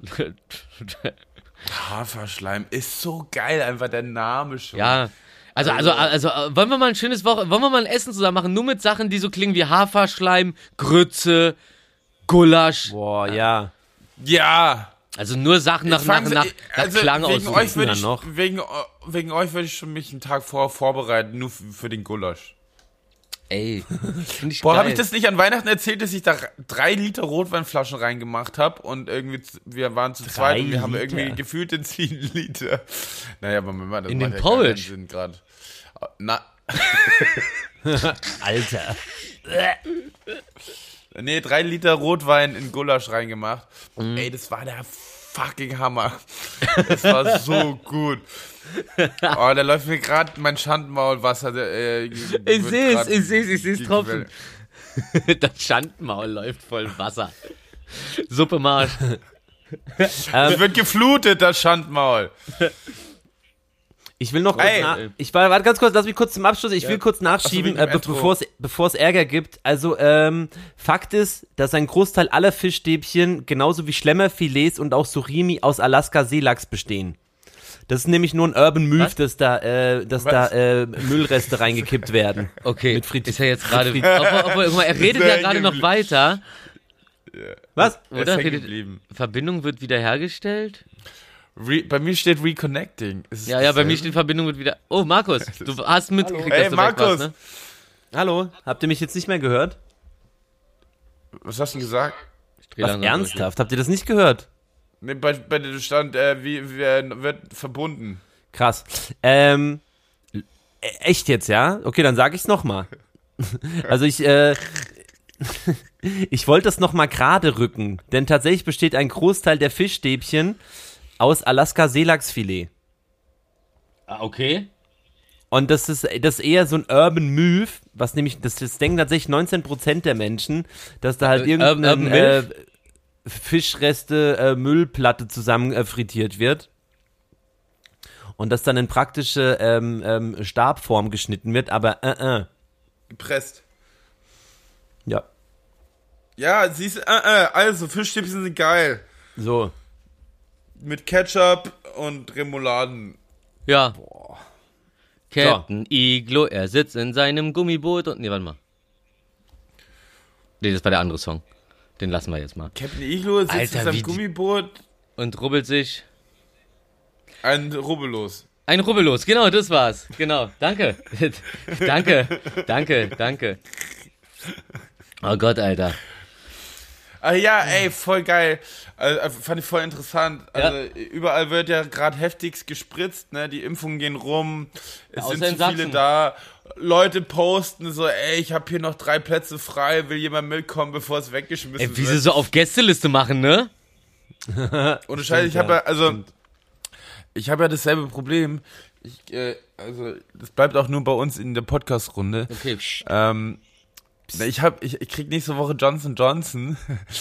B: Haferschleim ist so geil, einfach der Name schon.
A: Ja. Also, also, also, äh, wollen wir mal ein schönes Woche, wollen wir mal ein Essen zusammen machen, nur mit Sachen, die so klingen wie Haferschleim, Grütze, Gulasch.
C: Boah, ja.
B: Ja.
A: Also nur Sachen nach, nach, nach, nach
B: also
A: Klang
B: wegen euch würde
C: dann
B: ich,
C: noch.
B: wegen, wegen euch würde ich schon mich einen Tag vorher vorbereiten, nur für, für den Gulasch.
A: Ey. Ich
B: Boah, habe ich das nicht an Weihnachten erzählt, dass ich da drei Liter Rotweinflaschen reingemacht habe und irgendwie, wir waren zu zweit und wir haben
C: Liter?
B: irgendwie gefühlt den 10 Liter. Naja, aber Moment, das
A: In
B: macht
A: den
B: ja keinen
A: Porridge?
B: Sinn gerade. Na,
C: Alter.
B: nee, drei Liter Rotwein in Gulasch reingemacht.
A: Mhm.
B: Ey, das war der fucking Hammer. Das war so gut. Oh, da läuft mir gerade mein Schandmaulwasser. Äh,
A: Ich seh's, ich seh's, ich seh's tropfen. das Schandmaul läuft voll Wasser. Suppe Marsch.
B: Es wird geflutet, das Schandmaul.
C: Ich will noch kurz
B: Ey.
C: nach, ich war, warte ganz kurz, lass mich kurz zum Abschluss, ich will kurz nachschieben, äh, es bevor es Ärger gibt. Also ähm, Fakt ist, dass ein Großteil aller Fischstäbchen genauso wie Schlemmerfilets und auch Surimi aus Alaska Seelachs bestehen. Das ist nämlich nur ein Urban Myth, dass da, äh, dass da äh, Müllreste reingekippt werden.
A: Okay,
C: Mit Frit-
A: ist er jetzt gerade. Er redet ja gerade noch weiter.
C: Was?
B: Er
A: Oder? Verbindung wird wiederhergestellt?
B: Re bei mir steht Reconnecting.
A: Ja, ja, bei mir steht Verbindung wird wieder. Oh, Markus, du hast mitgekriegt,
B: Hey,
A: dass du
B: Markus.
A: weg warst, ne?
C: Hallo, habt ihr mich jetzt nicht mehr gehört?
B: Was hast du gesagt?
A: Ich
C: Was
A: langsam durch.
C: ernsthaft? Habt ihr das nicht gehört?
B: Nee, bei, bei dir stand, äh, wie, wie äh, wird verbunden.
C: Krass. Ähm, e- echt jetzt, ja? Okay, dann sage ich's noch mal. Also ich, äh, ich wollte das noch mal gerade rücken, denn tatsächlich besteht ein Großteil der Fischstäbchen aus Alaska Seelachsfilet.
A: Ah, okay.
C: Und das ist, das ist eher so ein Urban Myth, was nämlich, das, das denken tatsächlich 19% der Menschen, dass da halt
A: Äh, Urban
C: irgendeine äh? Fischreste äh, Müllplatte zusammen äh, frittiert wird. Und das dann in praktische ähm, ähm, Stabform geschnitten wird, aber äh, äh.
B: Gepresst.
C: Ja,
B: Ja, siehst du, äh, äh, also, Fischstäbchen sind geil.
C: so.
B: Mit Ketchup und Remouladen.
A: Ja. Captain Iglo, er sitzt in seinem Gummiboot und. Nee, warte mal. Nee, das war der andere Song. Den lassen wir jetzt mal.
B: Captain Iglo sitzt
A: Alter,
B: in seinem Gummiboot.
A: Und rubbelt sich.
B: Ein Rubbellos.
A: Ein Rubbellos, genau, das war's. Genau, danke. danke, danke, danke. Oh Gott, Alter.
B: Ah ja, ey, voll geil. Also, äh, fand ich voll interessant. Also überall wird ja gerade heftigst gespritzt, ne? Die Impfungen gehen rum. Es
A: außer
B: sind
A: in
B: zu viele da. Leute posten so, ey, ich habe hier noch drei Plätze frei, will jemand mitkommen, bevor es weggeschmissen
A: Ey, wie
B: wird.
A: sie so auf Gästeliste machen, ne?
B: Ohne Scheiße, ich habe ja, also, ich habe ja dasselbe Problem. Ich, äh, also, das bleibt auch nur bei uns in der Podcast-Runde.
A: Okay.
B: Ähm, ich hab, ich, ich krieg nächste Woche Johnson Johnson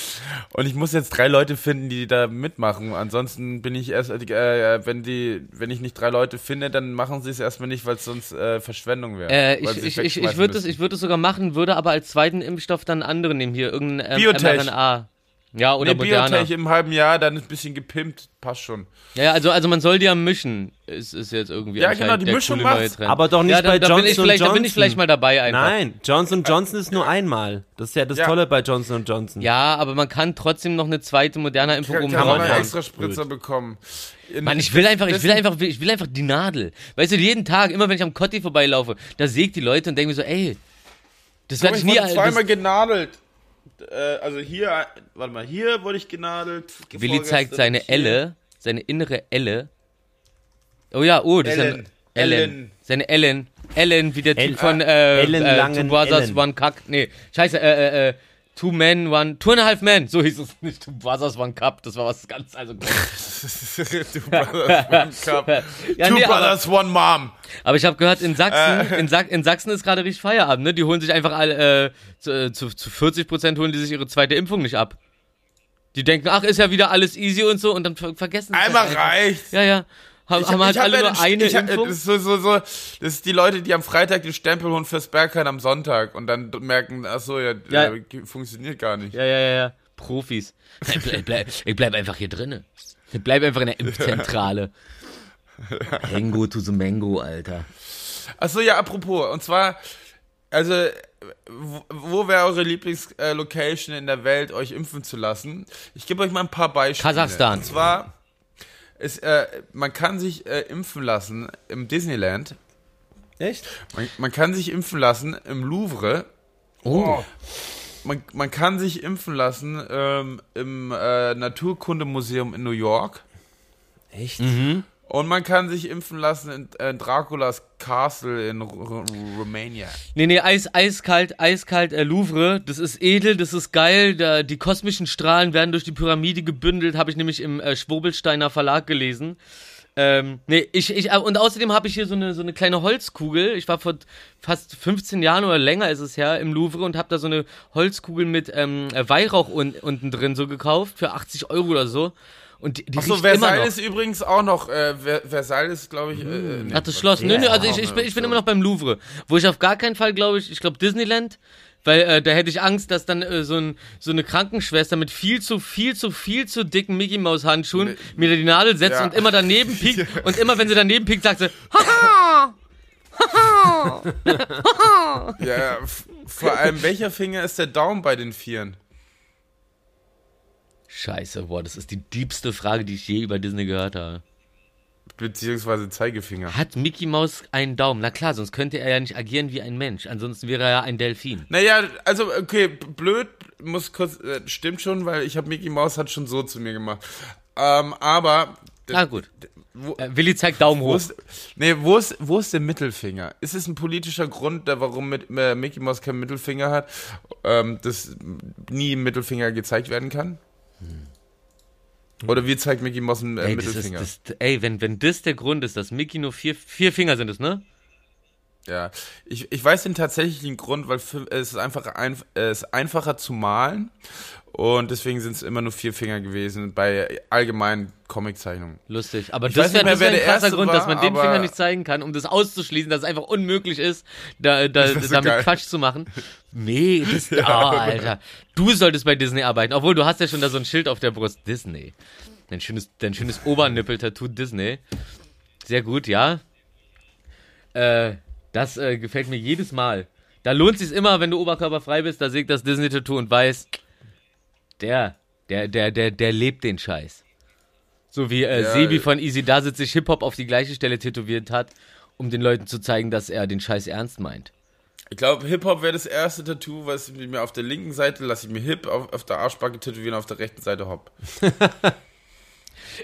B: und ich muss jetzt drei Leute finden, die da mitmachen. Ansonsten bin ich erst, äh, wenn die, wenn ich nicht drei Leute finde, dann machen sie es erstmal nicht, weil es sonst äh, Verschwendung wäre.
A: Äh, ich ich, ich, ich würde es ich würd es sogar machen, würde aber als zweiten Impfstoff dann einen anderen nehmen. Hier irgendein ähm,
B: Biotech.
A: mRNA. Ja, oder
B: nee,
A: Moderna.
B: Biotech im halben Jahr, dann ist ein bisschen gepimpt, passt schon.
A: Ja, also, also man soll die ja mischen. Ist, ist jetzt irgendwie
B: Ja, genau, die Mischung
A: coole. Trend.
C: Aber doch nicht
A: ja, da,
C: bei
A: da bin ich
C: Johnson
A: vielleicht, Da bin
C: Johnson.
A: ich vielleicht mal dabei einfach.
C: Nein, Johnson Johnson ist nur einmal. Das ist ja das
B: Ja.
C: Tolle bei Johnson Johnson.
A: Ja, aber man kann trotzdem noch eine zweite Moderna-Impfung
B: Kann,
A: oben
B: kann
C: man
B: einen extra Spritzer bekommen. In-
A: Mann, ich will einfach, ich will einfach, ich will einfach die Nadel. Weißt du, jeden Tag, immer wenn ich am Kotti vorbeilaufe, da sägt die Leute und denken mir so, ey, das werde ich
B: ich
A: nie,
B: wurde zweimal
A: das,
B: genadelt. Äh, also hier, warte mal, hier wurde ich genadelt.
A: Willi zeigt seine. Elle, seine innere Elle. Oh ja, oh, das ist
B: Ellen.
A: ja, Ellen.
B: Ellen.
A: Seine Ellen. Ellen, wie der Typ von, äh,
C: Ellen
A: äh,
C: Langen
A: Two Brothers,
C: Ellen.
A: One Cup. Nee, scheiße, äh, äh, äh, Two Men, One, Two and a Half Men. So hieß es nicht. Two Brothers, One Cup. Das war was ganz, also
B: Two Brothers, One Cup.
A: Ja,
B: Two
A: nee, aber-
B: Brothers, One Mom.
A: Aber ich habe gehört, in Sachsen, in, Sa in Sachsen ist gerade richtig Feierabend, ne? Die holen sich einfach alle, äh, zu, äh, zu, zu 40 Prozent holen die sich ihre zweite Impfung nicht ab. Die denken, ach, ist ja wieder alles easy und so und dann ver vergessen sie
B: Einmal reicht.
A: Ja, ja. Haben, haben halt alle nur eine
B: ich
A: Impfung.
B: Das ist, so, so, so, das ist die Leute, die am Freitag den Stempel holen fürs Bergheim am Sonntag und dann merken, ach so, ja,
A: Ja.
B: Äh, funktioniert gar nicht.
A: Ja, ja, ja, ja. Profis. Ich bleib, bleib, ich bleib einfach hier drinnen. Ich bleib einfach in der Impfzentrale. Mango to the Mango, Alter.
B: Ach so, ja, apropos, und zwar, also, wo, wo wäre eure Lieblingslocation in der Welt, euch impfen zu lassen? Ich gebe euch mal ein paar Beispiele.
A: Kasachstan.
B: Und zwar, ist, äh, man kann sich äh, impfen lassen im Disneyland.
C: Echt?
B: Man, man kann sich impfen lassen im Louvre.
A: Oh.
B: Man, man kann sich impfen lassen ähm, im äh, Naturkundemuseum in New York.
C: Echt?
B: Und man kann sich impfen lassen in äh, Draculas Castle in R R Romania.
A: Nee, nee, eis, eiskalt, eiskalt, äh, Louvre. Das ist edel, das ist geil. Da, die kosmischen Strahlen werden durch die Pyramide gebündelt, habe ich nämlich im äh, Schwobelsteiner Verlag gelesen. Ähm, nee, ich, ich, äh, und außerdem habe ich hier so eine, so eine kleine Holzkugel. Ich war vor fast 15 Jahren oder länger ist es her im Louvre und habe da so eine Holzkugel mit ähm, äh, Weihrauch un, unten drin so gekauft für 80 Euro oder so. Und die, die
B: Achso. Versailles ist übrigens auch noch. Äh, Ver- Versailles ist, glaube ich. Äh, nee,
A: Ach, das Schloss. Nö, nö, also ich, ich, bin, ich bin immer noch beim Louvre. Wo ich auf gar keinen Fall, glaube ich, ich glaube Disneyland, weil äh, da hätte ich Angst, dass dann äh, so, ein, so eine Krankenschwester mit viel zu, viel zu, viel zu dicken Mickey Maus Handschuhen mir da die Nadel setzt
B: Ja.
A: und immer daneben piekt und immer wenn sie daneben piekt, sagt sie, haha!
B: Ja, ja, vor allem, welcher Finger ist der Daumen bei den Vieren?
A: Scheiße, boah, das ist die diebste Frage, die ich je über Disney gehört habe.
B: Beziehungsweise Zeigefinger.
A: Hat Mickey Maus einen Daumen? Na klar, sonst könnte er ja nicht agieren wie ein Mensch. Ansonsten wäre er ja ein Delfin.
B: Naja, also, okay, blöd, muss kurz, äh, stimmt schon, weil ich habe Mickey Mouse hat schon so zu mir gemacht. Ähm, aber.
A: Na gut.
B: Wo,
A: Äh, Willi zeigt Daumen
B: wo
A: hoch.
B: ist, nee, wo ist, wo ist der Mittelfinger? Ist es ein politischer Grund, der, warum mit, äh, Mickey Mouse keinen Mittelfinger hat, ähm, dass nie Mittelfinger gezeigt werden kann? Oder wie zeigt Mickey Mouse einen äh,
A: Ey, das ist,
B: Mittelfinger?
A: das, ey wenn, wenn das der Grund ist, dass Mickey nur vier, vier Finger sind, es, ne?
B: Ja, ich, ich weiß den tatsächlichen Grund, weil es ist einfach ein, es ist einfacher zu malen und deswegen sind es immer nur vier Finger gewesen bei allgemeinen Comiczeichnungen.
A: Lustig. Aber
B: Ich
A: das wäre wär
B: wer
A: ein
B: der
A: krasser
B: Erste
A: Grund,
B: war,
A: dass man den Finger nicht zeigen kann, um das auszuschließen, dass es einfach unmöglich ist, da, da,
B: wär so
A: damit
B: geil.
A: Quatsch zu machen. Nee, das, oh, Alter. Du solltest bei Disney arbeiten, obwohl du hast ja schon da so ein Schild auf der Brust. Disney. Dein schönes, dein schönes Obernippel-Tattoo Disney. Sehr gut, ja. Äh, das äh, gefällt mir jedes Mal. Da lohnt sich immer, wenn du oberkörperfrei bist, da sehe ich das Disney-Tattoo und weiß, der, der, der, der, der lebt den Scheiß. So wie äh,
B: Ja,
A: Sebi von Easy da sitzt sich Hip-Hop auf die gleiche Stelle tätowiert hat, um den Leuten zu zeigen, dass er den Scheiß ernst meint.
B: Ich glaube, Hip-Hop wäre das erste Tattoo, was ich mir auf der linken Seite lasse ich mir Hip, auf, auf der Arschbacke tätowieren, auf der rechten Seite Hop.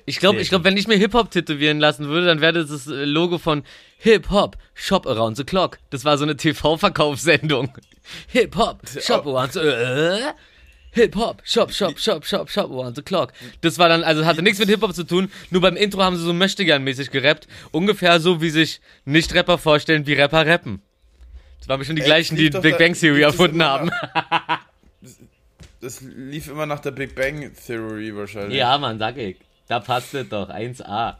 A: Ich glaube, ich glaub, wenn ich mir Hip-Hop tätowieren lassen würde, dann wäre das das äh, Logo von Hip-Hop, Shop Around the Clock. Das war so eine TV-Verkaufssendung. Hip-Hop, Shop Around the... Äh? Hip-Hop, Shop, Shop, Shop, Shop, Shop Around the Clock. Das war dann, also hatte nichts mit Hip-Hop zu tun, nur beim Intro haben sie so Möchtegern-mäßig gerappt. Ungefähr so, wie sich Nicht-Rapper vorstellen, wie Rapper rappen. Das waren bestimmt die
B: Ey,
A: gleichen, die Big Bang Theory erfunden haben.
B: Das lief immer nach der Big Bang Theory wahrscheinlich.
A: Ja, Mann, sag ich. Da passt es doch, 1A.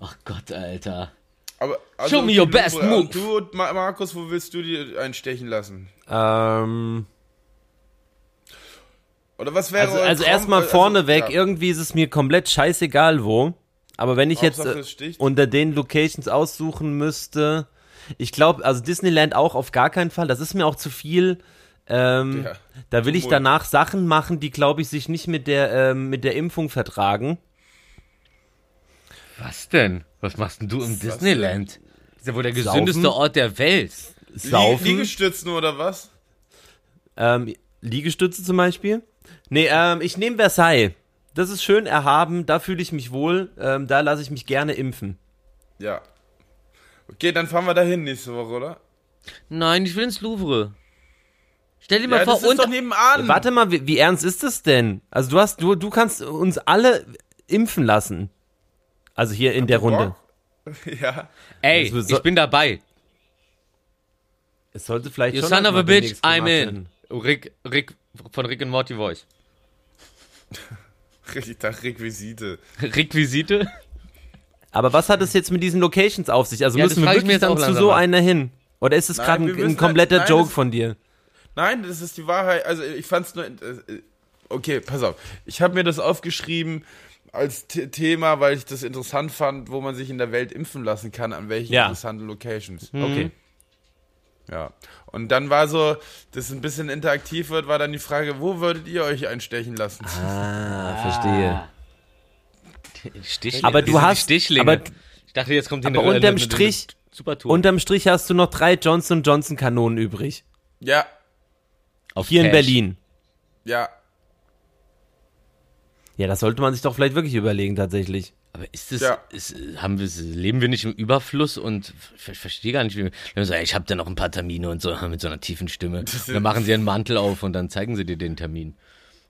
A: Ach Gott, Alter.
B: Aber, also,
A: Show me your best move.
B: Du, Ma- Markus, wo willst du dir einstechen lassen?
C: Ähm,
B: Oder was wäre
C: also also erstmal
B: also,
C: vorneweg,
B: ja.
C: irgendwie ist es mir komplett scheißegal wo. Aber wenn ich jetzt
B: Hauptsache,
C: äh,
B: es sticht.
C: unter den Locations aussuchen müsste, ich glaube, also Disneyland auch auf gar keinen Fall. Das ist mir auch zu viel. Ähm,
B: Ja,
C: da will ich danach Sachen machen, die, glaube ich, sich nicht mit der, ähm, mit der Impfung vertragen.
A: Was denn? Was machst denn du im
B: Was
A: Disneyland? Das ist ja wohl der
C: Saufen?
A: gesündeste Ort der Welt.
C: Saufen.
B: Lie Liegestützen oder was?
C: Ähm, Liegestütze zum Beispiel. Nee, ähm, ich nehme Versailles. Das ist schön erhaben, da fühle ich mich wohl, ähm, da lasse ich mich gerne impfen.
B: Ja. Okay, dann fahren wir dahin nächste Woche, oder?
A: Nein, ich will ins Louvre. Stell dir mal
B: Ja,
A: vor,
B: das ist
A: und
B: doch nebenan.
C: Warte mal, wie, wie ernst ist das denn? Also du hast, du, du kannst uns alle impfen lassen. Also hier in der Runde.
B: Bock? Ja.
A: ey,
C: Also, so-
A: ich bin dabei.
C: Es sollte vielleicht
A: You
C: schon
A: son of a bitch, I'm in.
C: werden.
A: Rick, Rick von Rick and Morty Voice.
B: Ich dachte Requisite.
A: Requisite?
C: Aber was hat es jetzt mit diesen Locations auf sich? Also
A: Ja,
C: müssen wir wirklich dann zu so einer hin? Oder ist es gerade ein, ein kompletter
B: halt- nein,
C: Joke
B: das-
C: von dir?
B: Nein, das ist die Wahrheit. Also ich fand's nur. Äh, okay, pass auf. Ich habe mir das aufgeschrieben als T Thema, weil ich das interessant fand, wo man sich in der Welt impfen lassen kann, an welchen
C: Ja.
B: interessanten Locations.
C: Okay.
B: Ja. Und dann war so, dass es ein bisschen interaktiv wird, war dann die Frage, wo würdet ihr euch einstechen lassen?
C: Ah, verstehe.
A: Stichlinge.
C: Aber du hast-
A: Stichlinge.
C: aber-
A: ich dachte, jetzt kommt
C: Aber
A: eine,
C: unterm
A: eine,
C: Strich,
A: Super Tour.
C: Unterm Strich hast du noch drei Johnson Johnson Kanonen übrig.
B: Ja,
A: Auf
C: Hier in
A: Cash.
C: Berlin.
B: ja.
C: Ja, das sollte man sich doch vielleicht wirklich überlegen, tatsächlich.
A: Aber ist das,
B: Ja.
A: ist, haben wir, leben wir nicht im Überfluss und ich, verstehe gar nicht, wie wir wenn wir ey, ich habe da noch ein paar Termine und so mit so einer tiefen Stimme. Und dann machen sie einen Mantel auf und dann zeigen sie dir den Termin.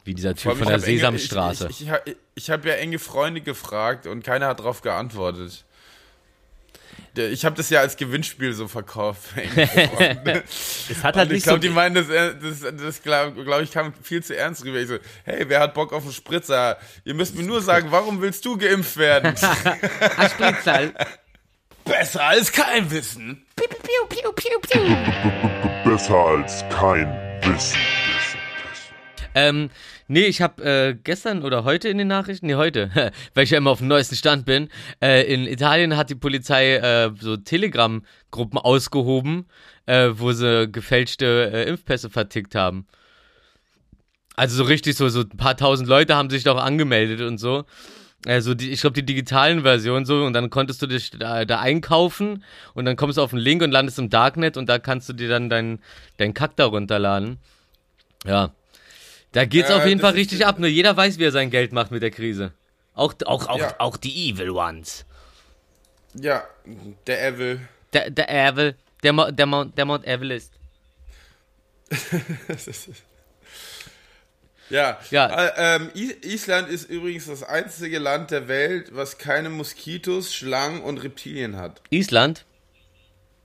A: Wie dieser Typ von der
B: hab enge-
A: Sesamstraße.
B: Ich, ich, ich, ich habe ja enge Freunde gefragt und keiner hat darauf geantwortet. Der- Ich habe das ja als Gewinnspiel so verkauft.
C: Es hat halt
B: Und ich
C: nicht
B: glaube,
C: so.
B: die meinen, das, äh, das, das glaube glaub ich, kam viel zu ernst rüber. Ich so, hey, wer hat Bock auf einen Spritzer? Ihr müsst mir nur sagen, warum willst du geimpft werden?
A: Ah, Spritzal.
B: Besser als kein Wissen.
D: Besser als kein Wissen.
A: Ähm, nee, ich habe äh, gestern oder heute in den Nachrichten, nee, heute, weil ich ja immer auf dem neuesten Stand bin, äh, in Italien hat die Polizei äh, so Telegram-Gruppen ausgehoben, äh, wo sie gefälschte äh, Impfpässe vertickt haben. Also so richtig so, so ein paar tausend Leute haben sich doch angemeldet und so. Also die, ich glaube die digitalen Versionen so und dann konntest du dich da, da einkaufen und dann kommst du auf einen Link und landest im Darknet und da kannst du dir dann deinen dein Kack da runterladen. Ja. Da geht's
B: Äh,
A: auf jeden Fall richtig ab. Nur jeder weiß, wie er sein Geld macht mit der Krise. Auch, auch, auch,
B: Ja.
A: auch die Evil Ones.
B: Ja, der Evil.
A: Der, der Evil, der, Mo, der, Mount, der Mount Everest.
B: Ja,
A: Ja.
B: Äh, ähm, Island ist übrigens das einzige Land der Welt, was keine Moskitos, Schlangen und Reptilien hat.
A: Island?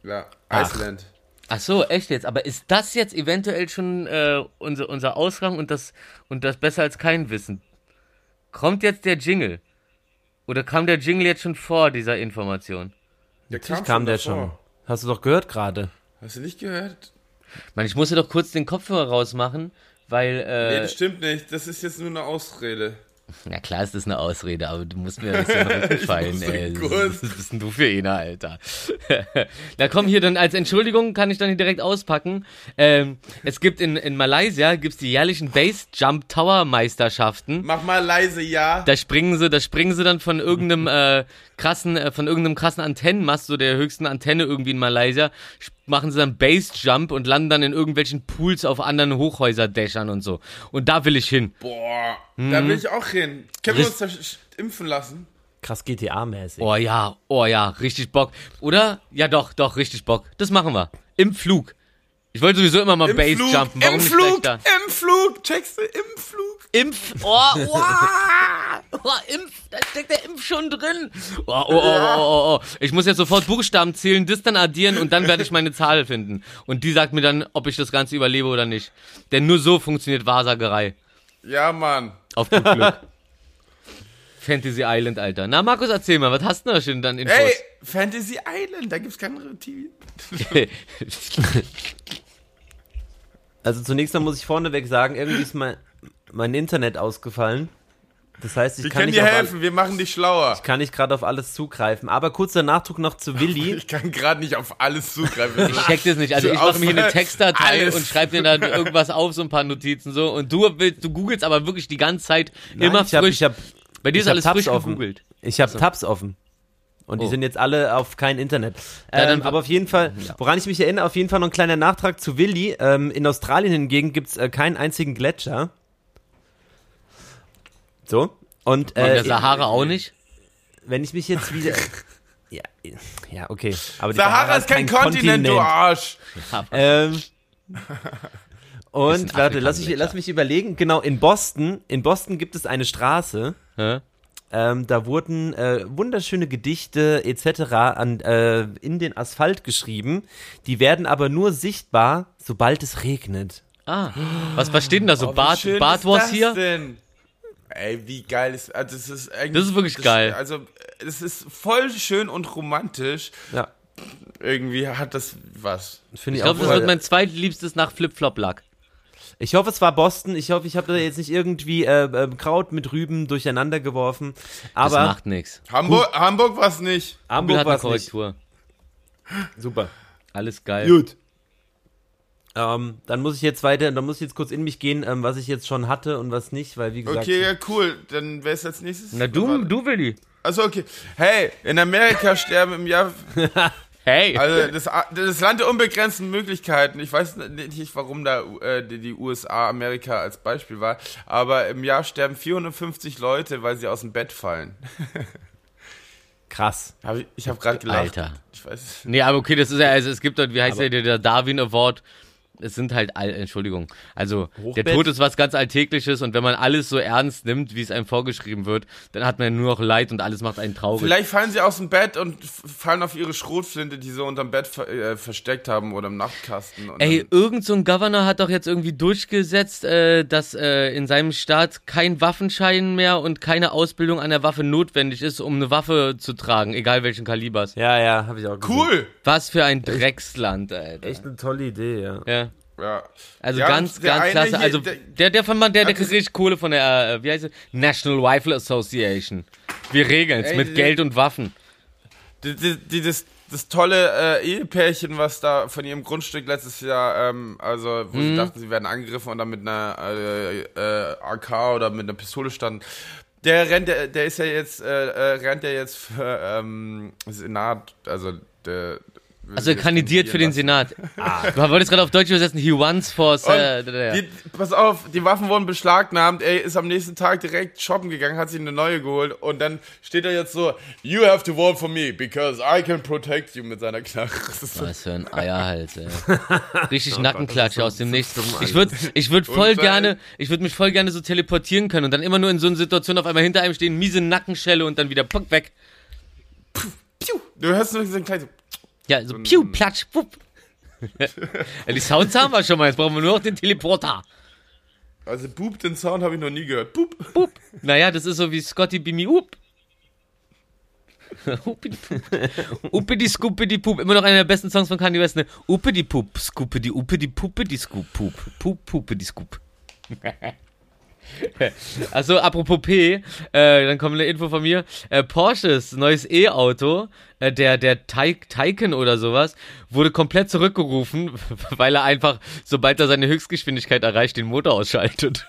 B: Ja,
C: Ach.
B: Island.
A: Ach so, echt jetzt. Aber ist das jetzt eventuell schon äh, unser, unser Ausgang und das, und das besser als kein Wissen? Kommt jetzt der Jingle? Oder kam der Jingle jetzt schon vor dieser Information?
B: Der
C: Natürlich kam der
B: davor.
C: schon. Hast du doch gehört gerade.
B: Hast du nicht gehört?
A: Mann, ich musste doch kurz den Kopfhörer rausmachen, weil,
B: Nee,
A: äh,
B: das stimmt nicht. Das ist jetzt nur eine Ausrede.
A: Na klar ist das eine Ausrede, aber du musst mir ein bisschen
B: musste
A: ey. Was bist denn du für einer, Alter? Na komm, hier dann als Entschuldigung kann ich dann hier direkt auspacken. Ähm, es gibt in, in Malaysia gibt's die jährlichen Base Jump Tower Meisterschaften.
B: Mach mal leise Ja.
A: Da springen sie, da springen sie dann von irgendeinem äh, krassen, äh, von irgendeinem krassen Antennenmast, so der höchsten Antenne irgendwie in Malaysia, machen sie dann Base Jump und landen dann in irgendwelchen Pools auf anderen Hochhäuserdächern und so. Und da will ich hin.
B: Boah, da will ich auch hin. Können wir uns da impfen lassen?
C: Krass GTA-mäßig.
A: Oh ja, oh ja, richtig Bock. Oder? Ja doch, doch, richtig Bock. Das machen wir. Im Flug. Ich wollte sowieso immer mal
B: Im
A: Base
B: Flug,
A: jumpen. Warum
B: im
A: nicht
B: Flug,
A: da?
B: im Flug. Checkst du, im Flug.
A: Impf. Oh, oh, oh, Impf. Da steckt der Impf schon drin. Oh, oh, oh, oh, oh, oh. Ich muss jetzt sofort Buchstaben zählen, das dann addieren und dann werde ich meine Zahl finden. Und die sagt mir dann, ob ich das Ganze überlebe oder nicht. Denn nur so funktioniert Wahrsagerei.
B: Ja, Mann.
A: Auf gut Glück. Fantasy Island, Alter. Na, Markus, erzähl mal, was hast du denn da schön dann Infos?
B: Ey, Fantasy Island, da gibt's keine TV.
C: Also zunächst mal muss ich vorneweg sagen, irgendwie ist mein, mein Internet ausgefallen. Das heißt, ich
B: Wir
C: kann
B: können
C: nicht,
B: dir
C: auf all,
B: helfen, wir machen dich schlauer.
C: kann nicht gerade auf alles zugreifen. Aber kurzer Nachdruck noch zu Willi.
B: Ich kann gerade nicht auf alles zugreifen.
A: Ich check das nicht. Also
B: So
A: ich mache mir hier eine Textdatei
B: alles.
A: und schreibe dir da irgendwas auf, so ein paar Notizen so. Und du willst, du googelst aber wirklich die ganze Zeit immer
C: ich hab,
A: frisch.
C: ich hab,
A: Bei dir
C: ich
A: ist
C: hab
A: alles frisch
C: offen.
A: gegoogelt.
C: Ich habe Tabs offen. Und die
A: Oh.
C: sind jetzt alle auf kein Internet.
A: Ja,
C: Ähm, aber auf jeden Fall, woran ich mich erinnere, auf jeden Fall noch ein kleiner Nachtrag zu Willi. Ähm, in Australien hingegen gibt's äh, keinen einzigen Gletscher. So. Und,
A: Und der
C: äh,
A: Sahara auch nicht.
C: wenn ich mich jetzt wieder. ja, ja, okay. Aber die
B: Sahara ist kein Kontinent, du Arsch.
C: Ähm, und warte, lass, ich, lass mich überlegen. Genau, in Boston, in Boston gibt es eine Straße.
A: Hä?
C: Ähm, da wurden äh, wunderschöne Gedichte etc. An, äh, in den Asphalt geschrieben. Die werden aber nur sichtbar, sobald es regnet.
A: Ah, was, was steht denn da so?
B: Oh, wie
A: Bad, Bad
B: das
A: hier?
B: Denn? Ey, wie geil ist also das? Ist eigentlich,
A: Das ist wirklich geil.
B: Also, es ist voll schön und romantisch.
C: Ja,
B: Irgendwie hat das was.
C: finde
A: Ich
C: ich, auch.
A: glaube, das wird mein zweitliebstes nach Flip-Flop-Lack.
C: Ich hoffe, es war Boston. Ich hoffe, ich habe da jetzt nicht irgendwie äh, äh, Kraut mit Rüben durcheinander geworfen.
A: Das
C: Aber
A: macht nix.
B: Hamburg, Hamburg war's nicht.
A: Google
C: Hamburg
A: hat
C: war
A: eine
C: es nicht.
A: Korrektur.
C: Super.
A: Alles geil.
C: Gut. Ähm, dann muss ich jetzt weiter, dann muss ich jetzt kurz in mich gehen, ähm, was ich jetzt schon hatte und was nicht, weil wie gesagt.
B: Okay, ja, cool. Dann wer ist als nächstes?
A: Na du, du Willi.
B: Achso, okay. Hey, in Amerika sterben im Jahr
A: Hey.
B: Also das, das Land der unbegrenzten Möglichkeiten. Ich weiß nicht, warum da äh, die, USA Amerika als Beispiel war, aber im Jahr sterben 450 Leute, weil sie aus dem Bett fallen.
C: Krass.
B: Hab ich ich habe gerade gelacht.
A: Alter.
B: Ich weiß.
A: Nee, aber okay, das ist ja, also es gibt dort, wie heißt der, der Darwin Award es sind halt, all, Entschuldigung, also
C: Hochbett.
A: der Tod ist was ganz Alltägliches und wenn man alles so ernst nimmt, wie es einem vorgeschrieben wird, dann hat man nur noch Leid und alles macht einen traurig.
B: Vielleicht fallen sie aus dem Bett und fallen auf ihre Schrotflinte, die sie unterm Bett ver äh, versteckt haben oder im Nachtkasten. Und
A: Ey, irgend so ein Governor hat doch jetzt irgendwie durchgesetzt, äh, dass äh, in seinem Staat kein Waffenschein mehr und keine Ausbildung an der Waffe notwendig ist, um eine Waffe zu tragen, egal welchen Kalibers.
C: Ja, ja, habe ich auch gesehen.
B: cool!
A: Was für ein Drecksland, Alter.
C: Echt eine tolle Idee, ja.
A: Ja.
B: Ja.
A: Also
B: Ja,
A: ganz, ganz klasse.
B: hier,
A: Also
B: der-
A: der, von man, der, der
B: das-
A: kriegt richtig Kohle von der, äh, wie heißt es? National Rifle Association. Wir regeln's
B: Ey,
A: mit
B: die-
A: Geld und Waffen.
B: Die, die, die, das, das tolle äh, Ehepärchen, was da von ihrem Grundstück letztes Jahr, ähm, also wo
A: Mhm.
B: sie dachten, sie werden angegriffen und dann mit einer äh, äh, AK oder mit einer Pistole standen. Der rennt, der, der ist ja jetzt, äh, äh, rennt ja jetzt für ähm, Senat, also der.
A: Also er kandidiert für den
B: kandidieren
A: Senat. Du wolltest gerade auf Deutsch übersetzen, he runs for...
B: lassen.
A: Äh,
B: die, pass auf, die Waffen wurden beschlagnahmt, er ist am nächsten Tag direkt shoppen gegangen, hat sich eine neue geholt und dann steht er jetzt so, you have to vote for me, because I can protect you mit seiner Knarre. So
A: Was für ein Eierhals, ey. Richtig Nackenklatsche aus dem
C: so
A: Nichts. Ich würde ich würd voll gerne, ich würde mich voll gerne so teleportieren können und dann immer nur in so einer Situation auf einmal hinter einem stehen, miese Nackenschelle und dann wieder puck weg.
B: Piu. Du hörst nur diesen kleinen.
A: Ja, so piu, platsch, pup. ja, die Sounds haben wir schon mal, jetzt brauchen wir nur noch den Teleporter.
B: Also Boop, den Sound habe ich noch nie gehört. Boop.
A: Pup. Naja, das ist so wie Scotty Bimi Up. Uppidi Pup. Uppidi Scoopidi Pup. Immer noch einer der besten Songs von Kanye West, ne? Uppidi Pup, Scoopidi, Uppidi Puppidi Scoop, Pup. Pup, Puppidi Scoop. Also apropos P, äh, dann kommt eine Info von mir. Äh, Porsches neues E-Auto, äh, der der Tay- Taycan oder sowas, wurde komplett zurückgerufen, weil er einfach, sobald er seine Höchstgeschwindigkeit erreicht, den Motor ausschaltet.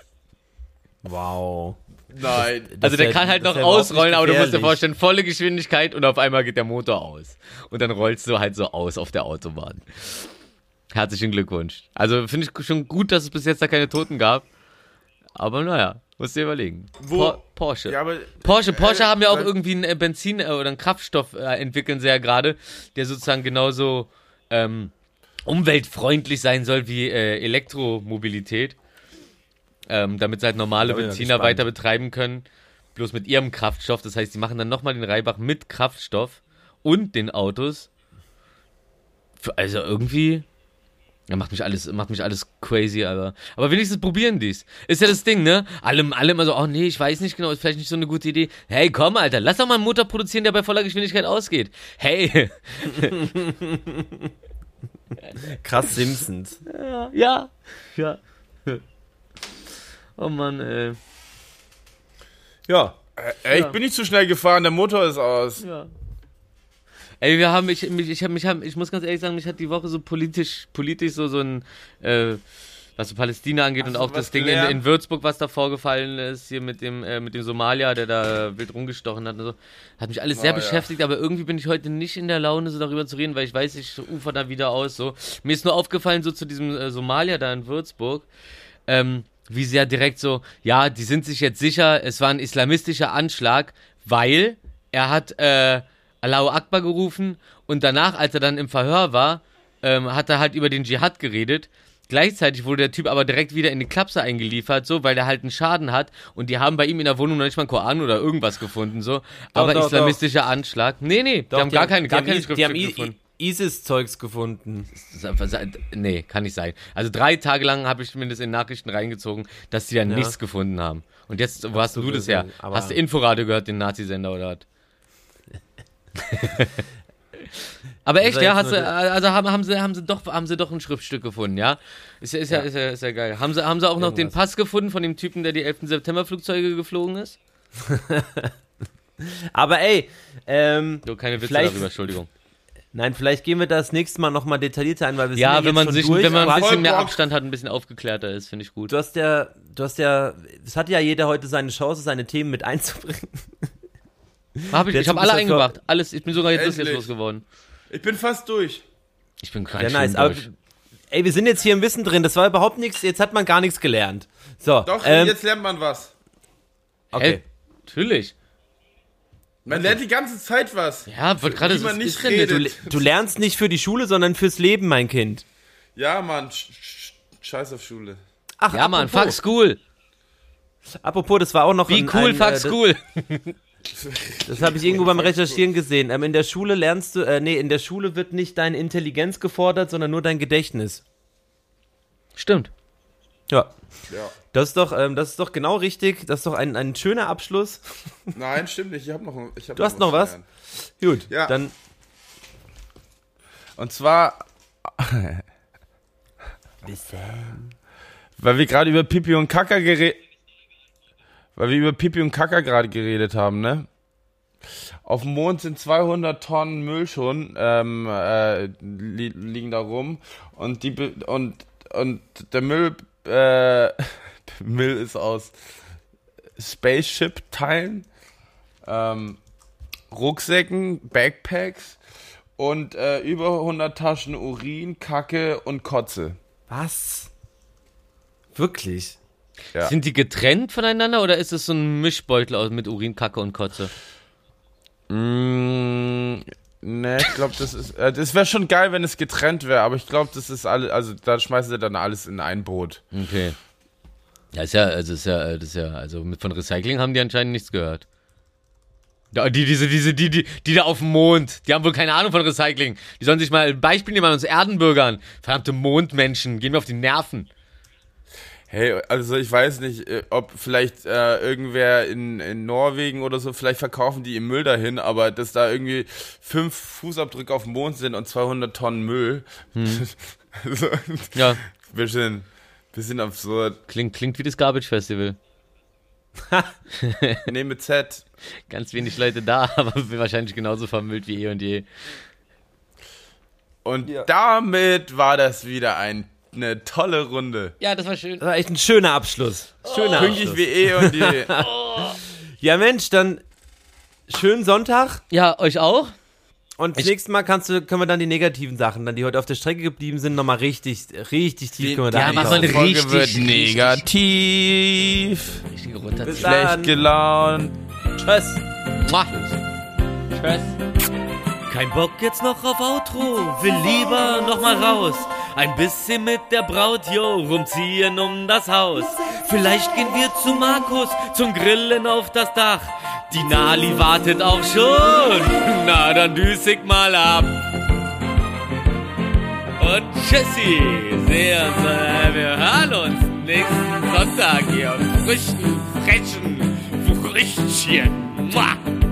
C: Wow.
B: Nein.
C: Das
A: Also der
C: wär-
A: kann halt noch ausrollen, aber du musst dir vorstellen, volle Geschwindigkeit und auf einmal geht der Motor aus. Und dann rollst du halt so aus auf der Autobahn. Herzlichen Glückwunsch. Also finde ich schon gut, dass es bis jetzt da keine Toten gab. Aber naja, musst dir überlegen.
B: Wo-
A: Por Porsche.
B: Ja, aber
A: Porsche, Porsche
B: äh,
A: haben ja auch irgendwie einen äh, Benzin äh, oder einen Kraftstoff äh, entwickeln sie ja gerade, der sozusagen genauso ähm, umweltfreundlich sein soll wie äh, Elektromobilität. Ähm, damit sie halt normale Benziner weiter betreiben können. Bloß mit ihrem Kraftstoff. Das heißt, die machen dann nochmal den Reibach mit Kraftstoff und den Autos. Also irgendwie. Ja, macht mich alles, macht mich alles crazy, aber. Aber wenigstens probieren die's. Ist ja das Ding, ne? Alle, alle immer so, oh nee, ich weiß nicht genau, ist vielleicht nicht so eine gute Idee. Hey, komm, Alter, lass doch mal einen Motor produzieren, der bei voller Geschwindigkeit ausgeht. Hey,
C: Krass Simpsons.
A: ja, ja. Oh Mann, ey.
C: Ja.
B: Ey, ich bin nicht zu schnell gefahren, der Motor ist aus.
A: Ja. Ey, wir haben, ich, mich, ich, hab, mich, ich muss ganz ehrlich sagen, mich hat die Woche so politisch, politisch so, so ein, äh, was so Palästina angeht und
B: du
A: auch das Ding in, in Würzburg, was da vorgefallen ist, hier mit dem, äh, mit dem Somalier, der da wild rumgestochen hat und so, hat mich alles sehr
B: Oh, ja.
A: beschäftigt, aber irgendwie bin ich heute nicht in der Laune, so darüber zu reden, weil ich weiß, ich ufer da wieder aus, so. Mir ist nur aufgefallen, so zu diesem äh, Somalier da in Würzburg, ähm, wie ja direkt so, ja, die sind sich jetzt sicher, es war ein islamistischer Anschlag, weil er hat äh, Allahu Akbar gerufen und danach, als er dann im Verhör war, ähm, hat er halt über den Dschihad geredet. Gleichzeitig wurde der Typ aber direkt wieder in die Klapse eingeliefert, so, weil der halt einen Schaden hat und die haben bei ihm in der Wohnung noch nicht mal einen Koran oder irgendwas gefunden, so. aber
C: doch,
A: islamistischer Anschlag. Nee, nee, die
C: Doch,
A: haben gar keine,
C: die
A: gar keine
C: Die
A: Schriftstücke gefunden.
C: ISIS-Zeugs gefunden.
A: Nee, kann nicht sein. Also drei Tage lang habe ich zumindest in Nachrichten reingezogen, dass die da
C: Ja.
A: nichts gefunden haben. Und jetzt, wo hast
C: du
A: du das her? Hast du Inforadio gehört, den Nazi-Sender oder was? aber echt,
C: war
A: ja, hast du, also haben, haben sie, haben sie doch, haben sie doch ein Schriftstück gefunden, ja? Ist ja, ist ja, ist ja, ist ja geil. Haben sie, haben sie auch noch den
C: Irgendwas.
A: Pass gefunden von dem Typen, der die 11. September Flugzeuge geflogen ist?
C: Aber ey, ähm,
A: So, keine Witze darüber, Entschuldigung.
C: nein, vielleicht gehen wir das nächste Mal nochmal detaillierter ein, weil wir sind
A: Ja,
C: jetzt
A: wenn man
C: schon
A: sich,
C: durch,
A: wenn man ein bisschen mehr. Abstand hat, ein bisschen aufgeklärter ist, finde ich gut.
C: Du hast ja, du hast ja, es hat ja jeder heute seine Chance, seine Themen mit einzubringen.
A: Hab ich ich habe alle eingebracht. Alles, ich bin sogar jetzt
B: Endlich.
A: losgeworden.
B: Ich bin fast durch.
E: Ich bin
C: Ja,
E: ganz
C: nice. Aber,
E: durch.
C: ey, wir sind jetzt hier im Wissen drin. Das war überhaupt nichts. Jetzt hat man gar nichts gelernt. So.
B: Doch,
C: ähm,
B: jetzt lernt man was.
C: okay.
E: Hä? Natürlich.
B: Man lernt die ganze Zeit was.
E: Ja, wird gerade so
B: nicht redet.
C: Du lernst nicht für die Schule, sondern fürs Leben, mein Kind.
B: Ja, Mann. Sch sch scheiß auf Schule.
C: Ach,
E: Ja, Mann,
C: apropos,
E: fuck school.
C: Apropos, das war auch noch
E: Wie
C: ein,
E: cool,
C: ein,
E: fuck
C: äh,
E: school.
C: Das habe ich irgendwo beim Recherchieren gesehen. Ähm, in der Schule lernst du, äh, nee, in der Schule wird nicht deine Intelligenz gefordert, sondern nur dein Gedächtnis.
E: Stimmt.
C: Ja.
B: Ja.
C: Das ist doch, ähm, das ist doch genau richtig. Das ist doch ein, ein schöner Abschluss.
B: Nein, stimmt nicht. Ich hab noch, ich hab
C: Du hast noch was?
B: gelernt.
C: Gut.
B: Ja.
C: Dann
B: Und zwar, weil wir gerade über Pipi und Kaka geredet, weil wir über Pipi und Kaka gerade geredet haben, ne? Auf dem Mond sind 200 Tonnen Müll schon ähm, äh, li liegen da rum und die und und der Müll äh, Müll ist aus Spaceship Teilen, ähm, Rucksäcken, Backpacks und äh, über 100 Taschen Urin, Kacke und Kotze.
C: was? Wirklich?
B: Ja.
E: Sind die getrennt voneinander oder ist es so ein Mischbeutel mit Urin, Kacke und Kotze?
B: Mm, ne, ich glaube, das ist. Äh, das wäre schon geil, wenn es getrennt wäre, aber ich glaube, das ist alles. Also da schmeißen sie dann alles in ein Boot.
E: Okay. Ja, ist ja, also ist ja, das ist ja, also mit von Recycling haben die anscheinend nichts gehört. Ja, die, diese, diese, die, die, die da auf dem Mond, die haben wohl keine Ahnung von Recycling. Die sollen sich mal ein Beispiel nehmen an uns Erdenbürgern. Verdammte Mondmenschen, gehen mir auf die Nerven.
B: Hey, also ich weiß nicht, äh, ob vielleicht äh, irgendwer in, in Norwegen oder so, vielleicht verkaufen die ihr Müll dahin, aber dass da irgendwie fünf Fußabdrücke auf dem Mond sind und 200 Tonnen Müll. so,
E: Ja,
B: bisschen, bisschen absurd.
E: klingt, klingt wie das Garbage Festival.
B: Nee, mit Z.
E: Ganz wenig Leute da, aber wahrscheinlich genauso vermüllt wie eh und je.
B: Und damit war das wieder ein, eine tolle Runde.
E: Ja, das war schön.
C: Das war echt ein schöner Abschluss. Schöner
B: Pünktlich
C: Abschluss.
B: wie eh und je.
C: Ja, Mensch, dann schönen Sonntag.
E: Ja, euch auch?
C: Und das
E: Ich-
C: nächste Mal kannst du, können wir dann die negativen Sachen, dann die heute auf der Strecke geblieben sind, nochmal richtig, richtig tief können wir da
E: Ja, mach
C: eintauchen.
E: mal eine richtig,
B: wird negativ.
E: Richtig runter.
B: Schlecht gelaunt.
C: Tschüss.
E: Mua. Tschüss.
A: Kein Bock jetzt noch auf Outro, will lieber noch mal raus. Ein bisschen mit der Braut, yo, rumziehen um das Haus. Vielleicht gehen wir zu Markus zum Grillen auf das Dach. Die Nali wartet auch schon. Na, dann düse ich mal ab. Und tschüssi, uns, äh, wir hören uns nächsten Sonntag hier auf frischen, frechen Früchtchen. Mua.